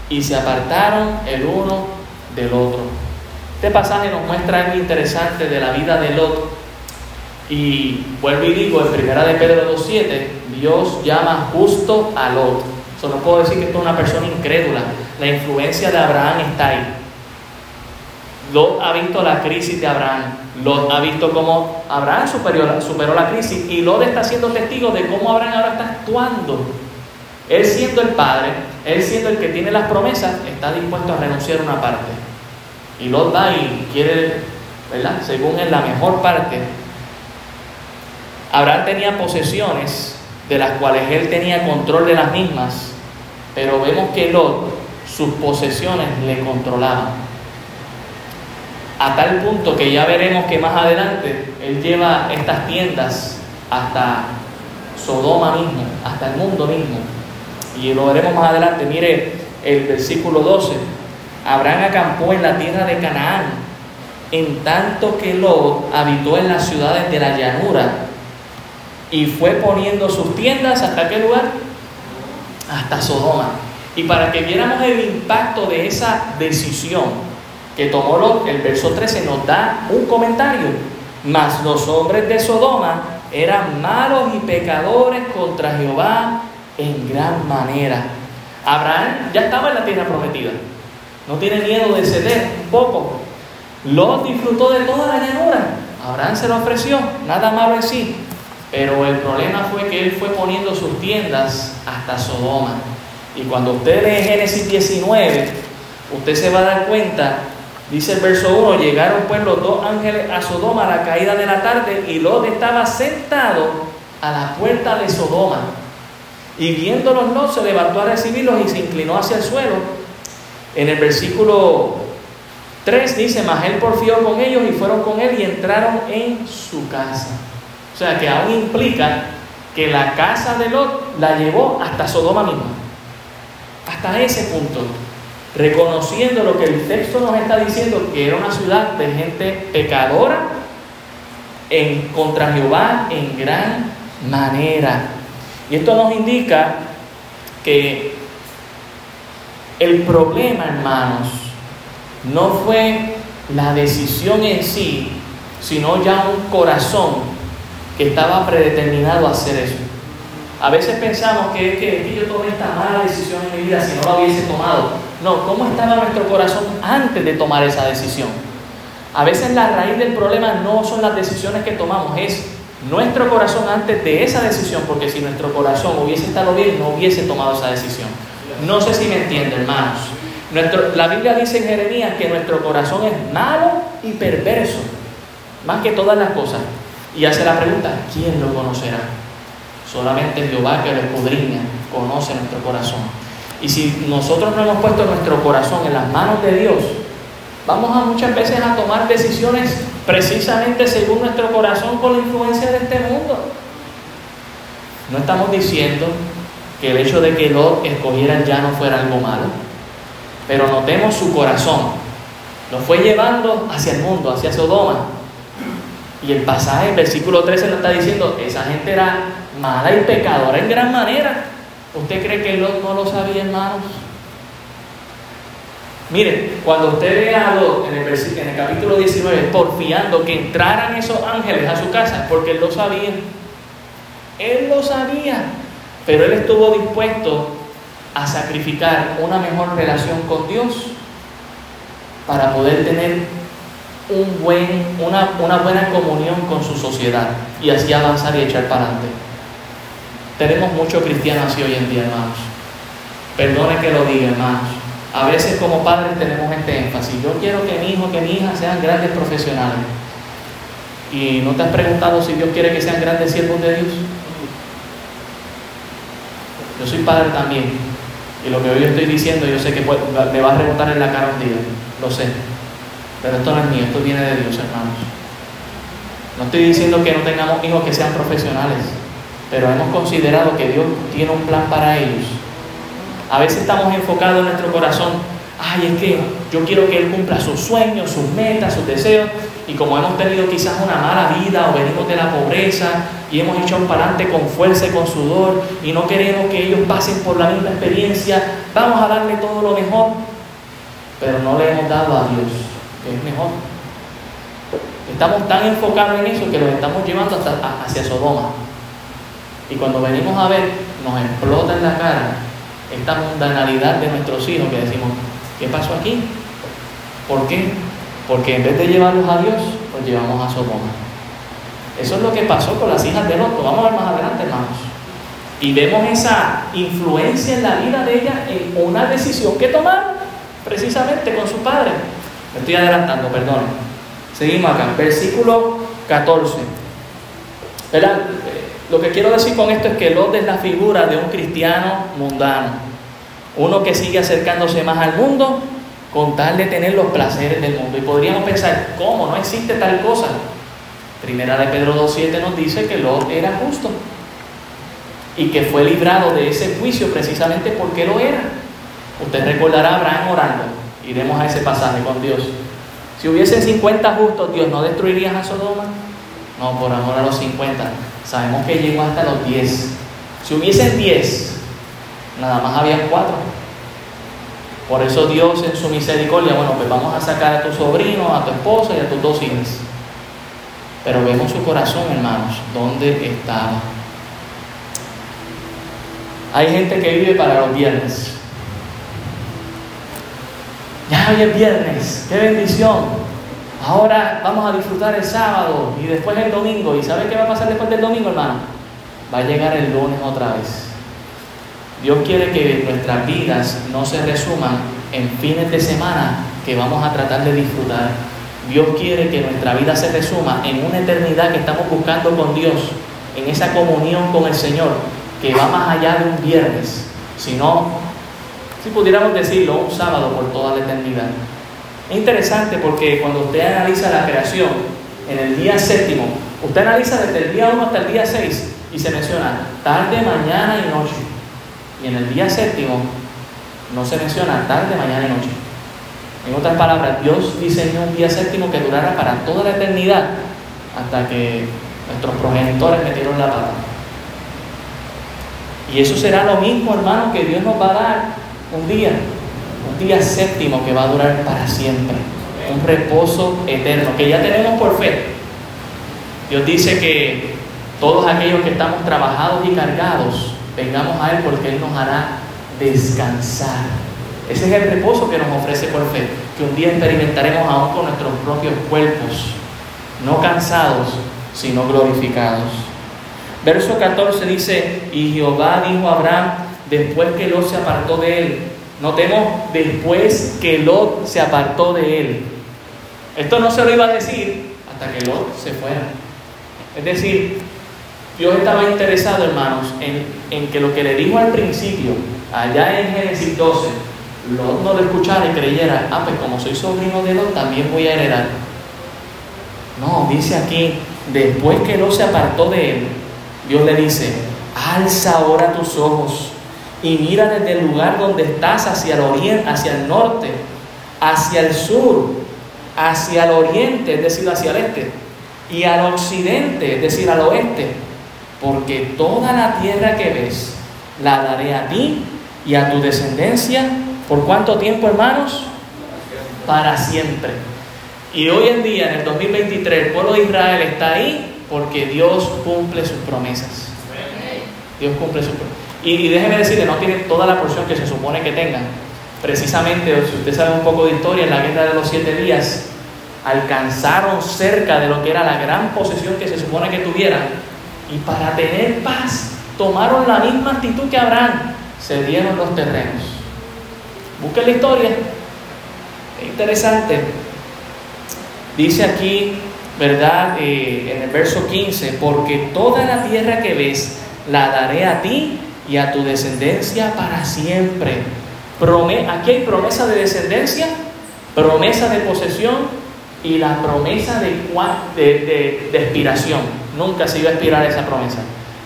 y se apartaron el uno del otro. Este pasaje nos muestra algo interesante de la vida de Lot. Y vuelvo y digo, en primera de Pedro 2.7, Dios llama justo a Lot. Eso no puedo decir que esto es una persona incrédula. La influencia de Abraham está ahí. Lot ha visto la crisis de Abraham. Lot ha visto cómo Abraham superó, superó la crisis y Lot está siendo testigo de cómo Abraham ahora está actuando. Él siendo el padre, él siendo el que tiene las promesas, está dispuesto a renunciar a una parte. Y Lot va y quiere, ¿verdad? Según él, la mejor parte. Abraham tenía posesiones de las cuales él tenía control de las mismas, pero vemos que Lot, sus posesiones le controlaban a tal punto que ya veremos que más adelante él lleva estas tiendas hasta Sodoma mismo, hasta el mundo mismo. Y lo veremos más adelante. Mire el versículo 12. Abraham acampó en la tierra de Canaán, en tanto que Lot habitó en las ciudades de la llanura y fue poniendo sus tiendas hasta qué lugar? Hasta Sodoma. Y para que viéramos el impacto de esa decisión, que tomó el verso 13 nos da un comentario. Mas los hombres de Sodoma eran malos y pecadores contra Jehová en gran manera. Abraham ya estaba en la tierra prometida. No tiene miedo de ceder un poco. Lot disfrutó de toda la llanura. Abraham se lo ofreció, nada malo en sí. Pero el problema fue que él fue poniendo sus tiendas hasta Sodoma. Y cuando usted lee Génesis 19, usted se va a dar cuenta Dice el verso 1, llegaron pues los dos ángeles a Sodoma a la caída de la tarde y Lot estaba sentado a la puerta de Sodoma. Y viéndolos Lot se levantó a recibirlos y se inclinó hacia el suelo. En el versículo 3 dice, mas él porfió con ellos y fueron con él y entraron en su casa. O sea que aún implica que la casa de Lot la llevó hasta Sodoma misma. Hasta ese punto reconociendo lo que el texto nos está diciendo, que era una ciudad de gente pecadora en contra Jehová en gran manera. Y esto nos indica que el problema, hermanos, no fue la decisión en sí, sino ya un corazón que estaba predeterminado a hacer eso. A veces pensamos que, que, que yo tomé esta mala decisión en mi vida si no la hubiese tomado. No, ¿cómo estaba nuestro corazón antes de tomar esa decisión? A veces la raíz del problema no son las decisiones que tomamos, es nuestro corazón antes de esa decisión, porque si nuestro corazón hubiese estado bien, no hubiese tomado esa decisión. No sé si me entienden, hermanos. Nuestro, la Biblia dice en Jeremías que nuestro corazón es malo y perverso, más que todas las cosas. Y hace la pregunta, ¿quién lo conocerá? Solamente Jehová que lo escudriña, conoce nuestro corazón. Y si nosotros no hemos puesto nuestro corazón en las manos de Dios, vamos a muchas veces a tomar decisiones precisamente según nuestro corazón con la influencia de este mundo. No estamos diciendo que el hecho de que Lot escogiera ya no fuera algo malo, pero notemos su corazón. Lo fue llevando hacia el mundo, hacia Sodoma. Y el pasaje, el versículo 13 nos está diciendo, esa gente era mala y pecadora en gran manera. ¿Usted cree que Lot no lo sabía, hermanos? Miren, cuando usted vea a Lot en el, capítulo 19, porfiando que entraran esos ángeles a su casa, porque él lo sabía. Él lo sabía, pero él estuvo dispuesto a sacrificar una mejor relación con Dios para poder tener una, una buena comunión con su sociedad y así avanzar y echar para adelante. Tenemos muchos cristianos así hoy en día, hermanos. Perdone que lo diga, hermanos. A veces como padres tenemos este énfasis. Yo quiero que mi hijo, que mi hija sean grandes profesionales. ¿Y no te has preguntado si Dios quiere que sean grandes siervos de Dios? Yo soy padre también. Y lo que hoy estoy diciendo, yo sé que me va a rebotar en la cara un día. Lo sé. Pero esto no es mío, esto viene de Dios, hermanos. No estoy diciendo que no tengamos hijos que sean profesionales, pero hemos considerado que Dios tiene un plan para ellos. A veces estamos enfocados en nuestro corazón, ay, es que yo quiero que Él cumpla sus sueños, sus metas, sus deseos, y como hemos tenido quizás una mala vida o venimos de la pobreza y hemos hecho un parante con fuerza y con sudor y no queremos que ellos pasen por la misma experiencia, vamos a darle todo lo mejor, pero no le hemos dado a Dios, que es mejor. Estamos tan enfocados en eso que los estamos llevando hasta hacia Sodoma. Y cuando venimos a ver, nos explota en la cara esta mundanalidad de nuestros hijos que decimos, ¿qué pasó aquí? ¿Por qué? Porque en vez de llevarlos a Dios, los llevamos a Sodoma. Eso es lo que pasó con las hijas de Lot. vamos a ver más adelante, hermanos. Y vemos esa influencia en la vida de ella en una decisión que tomaron precisamente con su padre. Me estoy adelantando, perdón. Seguimos acá, versículo 14. ¿Verdad? Lo que quiero decir con esto es que Lot es la figura de un cristiano mundano. Uno que sigue acercándose más al mundo con tal de tener los placeres del mundo. Y podríamos pensar, ¿cómo? No existe tal cosa. Primera de Pedro 2.7 nos dice que Lot era justo y que fue librado de ese juicio precisamente porque lo era. Usted recordará a Abraham orando. Iremos a ese pasaje con Dios. Si hubiesen 50 justos, Dios no destruiría a Sodoma. No, por amor a los 50. Sabemos que llegó hasta los 10. Si hubiesen 10, nada más había 4. Por eso Dios en su misericordia, bueno, pues vamos a sacar a tu sobrino, a tu esposa y a tus dos hijas. Pero vemos su corazón, hermanos, dónde estaba. Hay gente que vive para los viernes. Ya hoy es viernes, qué bendición. Ahora vamos a disfrutar el sábado y después el domingo. ¿Y sabe qué va a pasar después del domingo, hermano? Va a llegar el lunes otra vez. Dios quiere que nuestras vidas no se resuman en fines de semana que vamos a tratar de disfrutar. Dios quiere que nuestra vida se resuma en una eternidad que estamos buscando con Dios, en esa comunión con el Señor, que va más allá de un viernes, sino, si pudiéramos decirlo, un sábado por toda la eternidad. Es interesante porque cuando usted analiza la creación en el día séptimo, usted analiza desde el día 1 hasta el día 6 y se menciona tarde, mañana y noche. Y en el día séptimo no se menciona tarde, mañana y noche. En otras palabras, Dios diseñó un día séptimo que durara para toda la eternidad hasta que nuestros progenitores metieron la pata. Y eso será lo mismo, hermano, que Dios nos va a dar un día un día séptimo que va a durar para siempre, un reposo eterno, que ya tenemos por fe. Dios dice que Todos aquellos que estamos trabajados y cargados, vengamos a Él porque Él nos hará descansar. Ese es el reposo que nos ofrece por fe, que un día experimentaremos aún con nuestros propios cuerpos, no cansados, sino glorificados. Verso 14 dice, y Jehová dijo a Abraham, después que Lot se apartó de él, notemos, después que Lot se apartó de él. Esto no se lo iba a decir hasta que Lot se fuera. Es decir, Dios estaba interesado, hermanos, en, en que lo que le dijo al principio, allá en Génesis 12, Lot no lo escuchara y creyera, ah, pues como soy sobrino de Lot, también voy a heredar. No, dice aquí, después que Lot se apartó de él, Dios le dice, alza ahora tus ojos y mira desde el lugar donde estás hacia el oriente, hacia el norte, hacia el sur, hacia el oriente, es decir, hacia el este, y al occidente, es decir, al oeste, porque toda la tierra que ves la daré a ti y a tu descendencia. ¿Por cuánto tiempo, hermanos? Para siempre. Y hoy en día, en el 2023, el pueblo de Israel está ahí porque Dios cumple sus promesas. Dios cumple sus promesas. Y, déjeme decirle, no tiene toda la porción que se supone que tengan. Precisamente, si usted sabe un poco de historia, en la guerra de los siete días, alcanzaron cerca de lo que era la gran posesión que se supone que tuvieran. Y para tener paz, tomaron la misma actitud que Abraham, se dieron los terrenos. Busquen la historia. Es interesante. Dice aquí ¿verdad? Eh, en el verso 15, porque toda la tierra que ves la daré a ti y a tu descendencia para siempre. aquí hay promesa de descendencia, promesa de posesión y la promesa de, de, de, expiración. Nunca se iba a expirar esa promesa.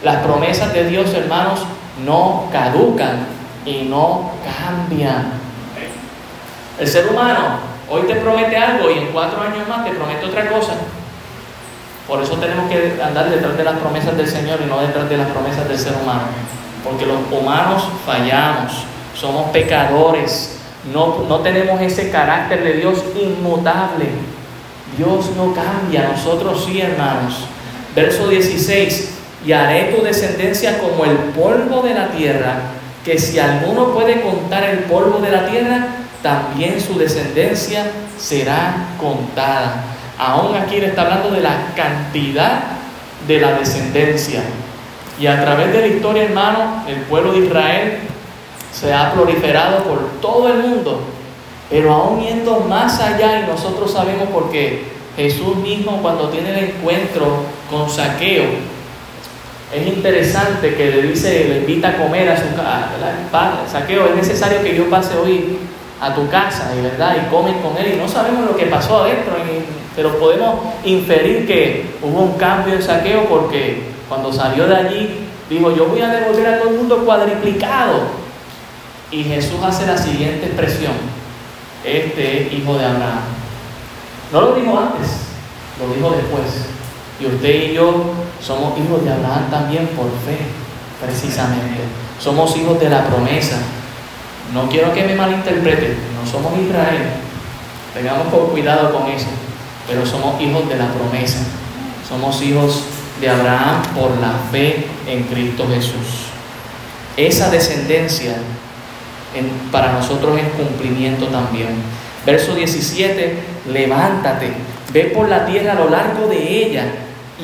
Las promesas de Dios, hermanos, no caducan y no cambian. El ser humano hoy te promete algo y en cuatro años más te promete otra cosa. Por eso tenemos que andar detrás de las promesas del Señor y no detrás de las promesas del ser humano. Porque los humanos fallamos, somos pecadores, no, no tenemos ese carácter de Dios inmutable. Dios no cambia, nosotros sí, hermanos. Verso 16, y haré tu descendencia como el polvo de la tierra, que si alguno puede contar el polvo de la tierra, también su descendencia será contada. Aún aquí le está hablando de la cantidad de la descendencia. Y a través de la historia, hermano, el pueblo de Israel se ha proliferado por todo el mundo. Pero aún yendo más allá, y nosotros sabemos por qué, Jesús mismo cuando tiene el encuentro con Saqueo, es interesante que le dice, le invita a comer a su casa. Saqueo, es necesario que yo pase hoy a tu casa, y verdad, y comen con él, y no sabemos lo que pasó adentro, pero podemos inferir que hubo un cambio en saqueo porque cuando salió de allí dijo, yo voy a devolver a todo el mundo cuadriplicado. Y Jesús hace la siguiente expresión, este es hijo de Abraham. No lo dijo antes, lo dijo después. Y usted y yo somos hijos de Abraham también por fe, precisamente. Somos hijos de la promesa. No quiero que me malinterpreten, no somos Israel. Tengamos cuidado con eso pero somos hijos de la promesa. Somos hijos de Abraham por la fe en Cristo Jesús. Esa descendencia para nosotros es cumplimiento también. Verso 17, levántate, ve por la tierra a lo largo de ella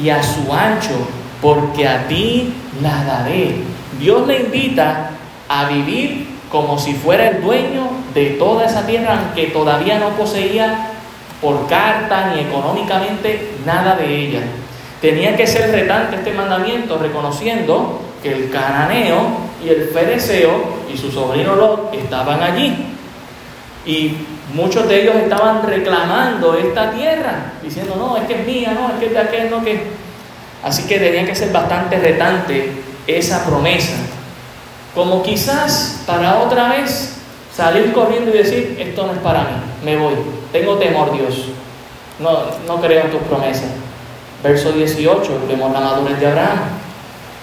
y a su ancho, porque a ti la daré. Dios le invita a vivir como si fuera el dueño de toda esa tierra, aunque todavía no poseía por carta ni económicamente nada de ella. Tenía que ser retante este mandamiento reconociendo que el cananeo y el fereceo y su sobrino Lot estaban allí. Y muchos de ellos estaban reclamando esta tierra, diciendo, no, es que es mía, no, es que es de aquel, no, que... Así que tenía que ser bastante retante esa promesa. Como quizás para otra vez salir corriendo y decir, esto no es para mí, me voy. Tengo temor, Dios. No, no creo en tus promesas. Verso 18, vemos la madurez de Abraham.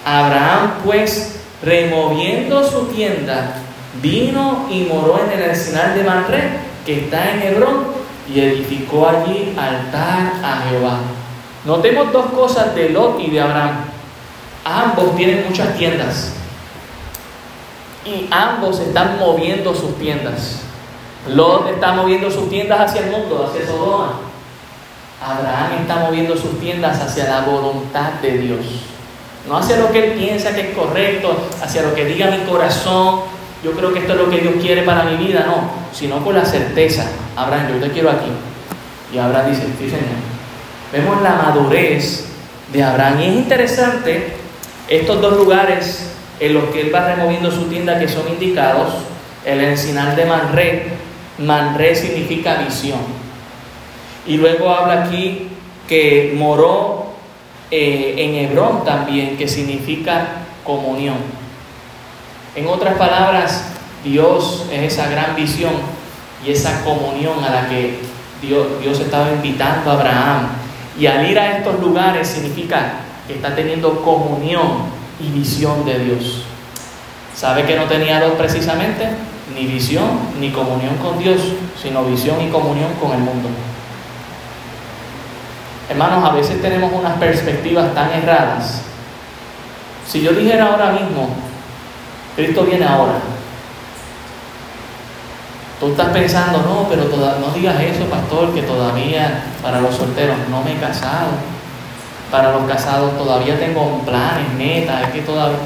Abraham, pues, removiendo su tienda, vino y moró en el encinar de Manré, que está en Hebrón, y edificó allí altar a Jehová. Notemos dos cosas de Lot y de Abraham. ambos tienen muchas tiendas y ambos están moviendo sus tiendas. Lot está moviendo sus tiendas hacia el mundo, hacia Sodoma. Abraham está moviendo sus tiendas hacia la voluntad de Dios. No hacia lo que él piensa que es correcto, hacia lo que diga mi corazón. Yo creo que esto es lo que Dios quiere para mi vida, no, sino con la certeza. Abraham, yo te quiero aquí. Y Abraham dice, sí, Señor. Vemos la madurez de Abraham. Y es interesante estos dos lugares en los que él va removiendo su tienda que son indicados. El encinal de Manré. Manré significa visión. Y luego habla aquí que moró eh, en Hebrón también, que significa comunión. En otras palabras, Dios es esa gran visión y esa comunión a la que Dios, Dios estaba invitando a Abraham. Y al ir a estos lugares significa que está teniendo comunión y visión de Dios. ¿Sabe que no tenía dos precisamente? Ni visión ni comunión con Dios, sino visión y comunión con el mundo. Hermanos, a veces tenemos unas perspectivas tan erradas. Si yo dijera ahora mismo, Cristo viene ahora, Tú estás pensando, no, pero no digas eso, pastor, que todavía para los solteros no me he casado. Para los casados todavía tengo planes, metas, es que todavía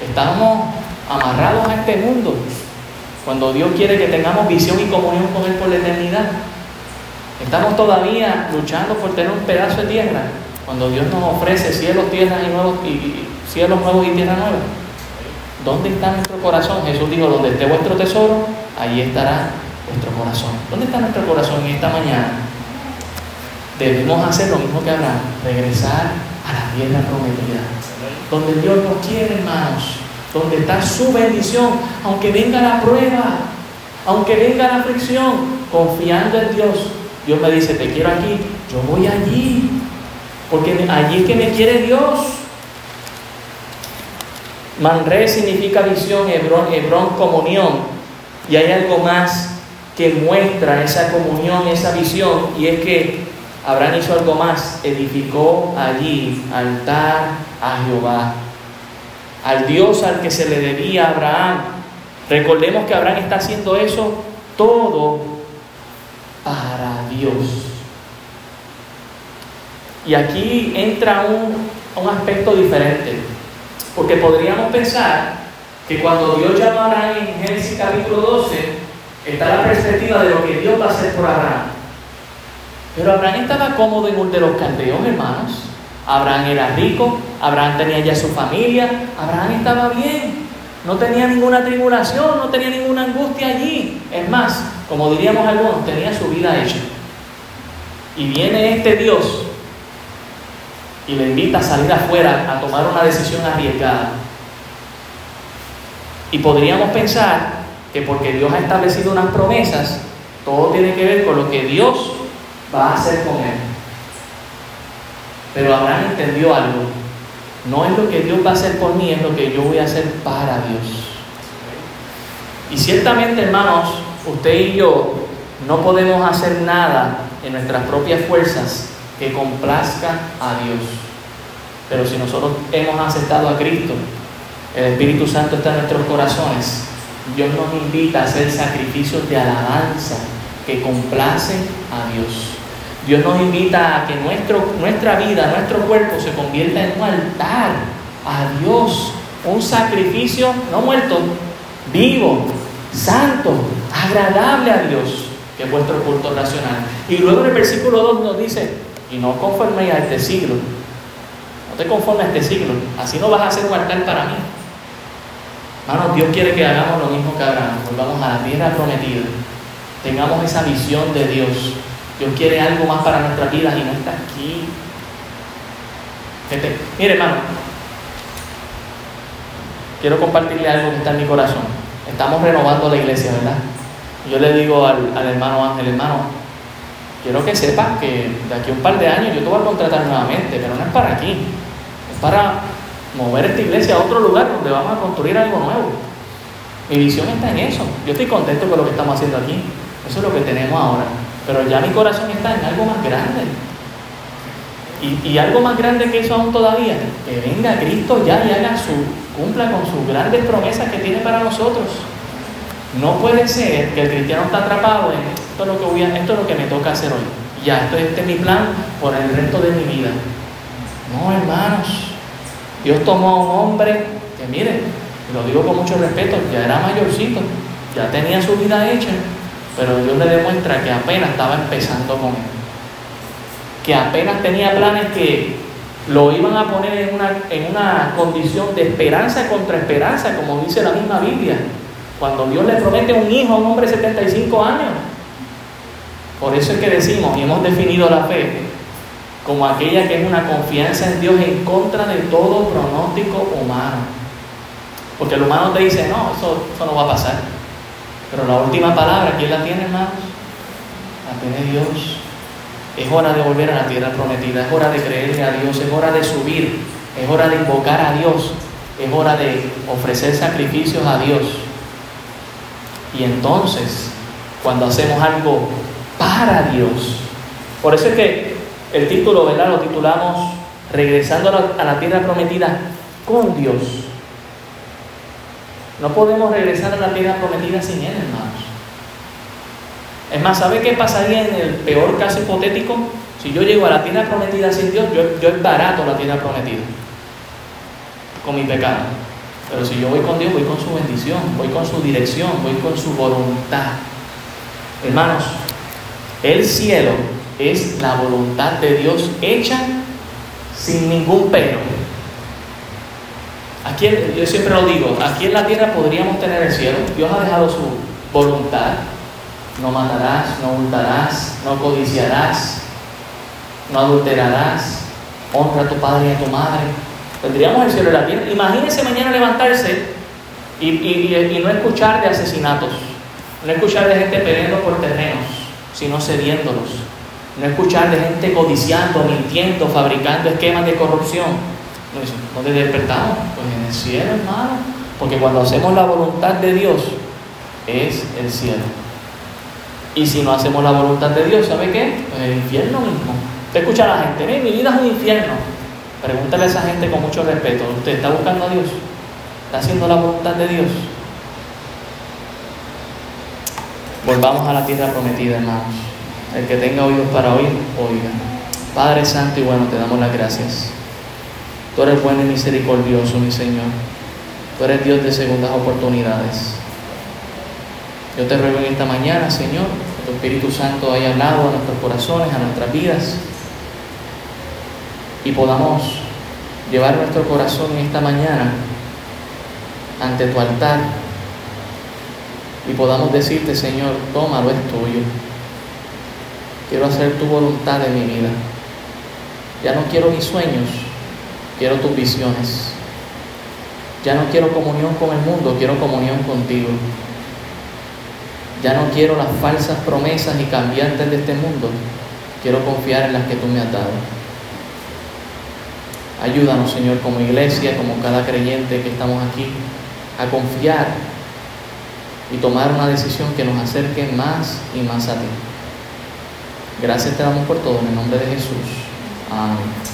estamos amarrados a este mundo. Cuando Dios quiere que tengamos visión y comunión con Él por la eternidad. Estamos todavía luchando por tener un pedazo de tierra. Cuando Dios nos ofrece cielos, tierras y nuevos y cielos nuevos y tierra nueva. ¿Dónde está nuestro corazón? Jesús dijo, donde esté vuestro tesoro, ahí estará vuestro corazón. ¿Dónde está nuestro corazón en esta mañana? Debemos hacer lo mismo que Abraham, regresar a la tierra prometida, donde Dios nos quiere, hermanos, donde está su bendición, aunque venga la prueba, aunque venga la aflicción, confiando en Dios. Dios me dice, te quiero aquí, yo voy allí, porque allí es que me quiere Dios. Manré significa visión, Hebrón, Hebrón comunión. Y hay algo más que muestra esa comunión, esa visión, y es que Abraham hizo algo más, edificó allí altar a Jehová, al Dios al que se le debía Abraham. Recordemos que Abraham está haciendo eso todo para Dios. Y aquí entra un, un aspecto diferente, porque podríamos pensar que cuando Dios llama a Abraham en Génesis capítulo 12, está la perspectiva de lo que Dios va a hacer por Abraham. Pero Abraham estaba cómodo en un de los caldeos, hermanos. Abraham era rico, Abraham tenía ya su familia, Abraham estaba bien, no tenía ninguna tribulación, no tenía ninguna angustia allí. Es más, como diríamos algunos, tenía su vida hecha. Y viene este Dios y le invita a salir afuera a tomar una decisión arriesgada. Y podríamos pensar que porque Dios ha establecido unas promesas, todo tiene que ver con lo que Dios va a hacer con él. Pero Abraham entendió algo. No es lo que Dios va a hacer por mí, es lo que yo voy a hacer para Dios. Y ciertamente, hermanos, usted y yo no podemos hacer nada en nuestras propias fuerzas que complazca a Dios. Pero si nosotros hemos aceptado a Cristo, el Espíritu Santo está en nuestros corazones. Dios nos invita a hacer sacrificios de alabanza que complacen a Dios. Dios nos invita a que nuestro, nuestra vida, nuestro cuerpo se convierta en un altar a Dios, un sacrificio no muerto, vivo, santo, agradable a Dios, que es vuestro culto racional. Y luego en el versículo 2 nos dice, y no conforme a este siglo, no te conformes a este siglo, así no vas a hacer un altar para mí. Hermanos, Dios quiere que hagamos lo mismo que Abraham, volvamos a la tierra prometida, tengamos esa visión de Dios. Dios quiere algo más para nuestras vidas y no está aquí. mire, hermano, quiero compartirle algo que está en mi corazón. Estamos renovando la iglesia, ¿verdad? Yo le digo al, al hermano Ángel, hermano, quiero que sepas que de aquí a un par de años yo te voy a contratar nuevamente, pero no es para aquí, es para mover esta iglesia a otro lugar donde vamos a construir algo nuevo. Mi visión está en eso. Yo estoy contento con lo que estamos haciendo aquí. Eso es lo que tenemos ahora. Pero ya mi corazón está en algo más grande. Y, y algo más grande que eso aún todavía, que venga Cristo ya y haga su, cumpla con sus grandes promesas que tiene para nosotros. No puede ser que el cristiano está atrapado en esto es lo que, esto es lo que me toca hacer hoy. Ya, esto, este es mi plan por el resto de mi vida. No, hermanos. Dios tomó a un hombre que, miren, lo digo con mucho respeto, ya era mayorcito, ya tenía su vida hecha, pero Dios le demuestra que apenas estaba empezando con él. Que apenas tenía planes que lo iban a poner en una, en una condición de esperanza contra esperanza, como dice la misma Biblia. Cuando Dios le promete un hijo a un hombre de 75 años. Por eso es que decimos y hemos definido la fe como aquella que es una confianza en Dios en contra de todo pronóstico humano. Porque el humano te dice, no, eso, eso no va a pasar. Pero la última palabra, ¿quién la tiene, hermanos? La tiene Dios. Es hora de volver a la tierra prometida, es hora de creerle a Dios, es hora de subir, es hora de invocar a Dios, es hora de ofrecer sacrificios a Dios. Y entonces, cuando hacemos algo para Dios, por eso es que el título, ¿verdad? Lo titulamos Regresando a la, a la tierra prometida con Dios. No podemos regresar a la tierra prometida sin Él, hermanos. Es más, ¿sabe qué pasaría en el peor caso hipotético? Si yo llego a la tierra prometida sin Dios, yo, yo es barato la tierra prometida. Con mi pecado. Pero si yo voy con Dios, voy con su bendición, voy con su dirección, voy con su voluntad. Hermanos, el cielo es la voluntad de Dios hecha sin ningún pero. Aquí, yo siempre lo digo, aquí en la tierra podríamos tener el cielo. Dios ha dejado su voluntad. No matarás, no hurtarás, no codiciarás, no adulterarás, honra a tu padre y a tu madre. Tendríamos el cielo en la tierra. Imagínense mañana levantarse y, y, y no escuchar de asesinatos, no escuchar de gente peleando por terrenos, sino cediéndolos no escuchar de gente codiciando, mintiendo, fabricando esquemas de corrupción. ¿Dónde despertamos? Pues en el cielo, hermano. Porque cuando hacemos la voluntad de Dios, es el cielo. Y si no hacemos la voluntad de Dios, ¿sabe qué? Pues el infierno mismo. Usted escucha a la gente, mi vida es un infierno. Pregúntale a esa gente con mucho respeto, ¿usted está buscando a Dios? ¿Está haciendo la voluntad de Dios? Volvamos a la tierra prometida, hermanos. El que tenga oídos para oír, oiga. Padre Santo y bueno, te damos las gracias. Tú eres bueno y misericordioso, mi Señor. Tú eres Dios de segundas oportunidades. Yo te ruego en esta mañana, Señor, que tu Espíritu Santo haya hablado a nuestros corazones, a nuestras vidas, y podamos llevar nuestro corazón en esta mañana ante tu altar y podamos decirte, Señor, tómalo, es tuyo. Quiero hacer tu voluntad en mi vida. Ya no quiero mis sueños, quiero tus visiones. Ya no quiero comunión con el mundo, quiero comunión contigo. Ya no quiero las falsas promesas y cambiantes de este mundo, quiero confiar en las que tú me has dado. Ayúdanos, Señor, como iglesia, como cada creyente que estamos aquí, a confiar y tomar una decisión que nos acerque más y más a ti. Gracias te damos por todo en el nombre de Jesús. Amén.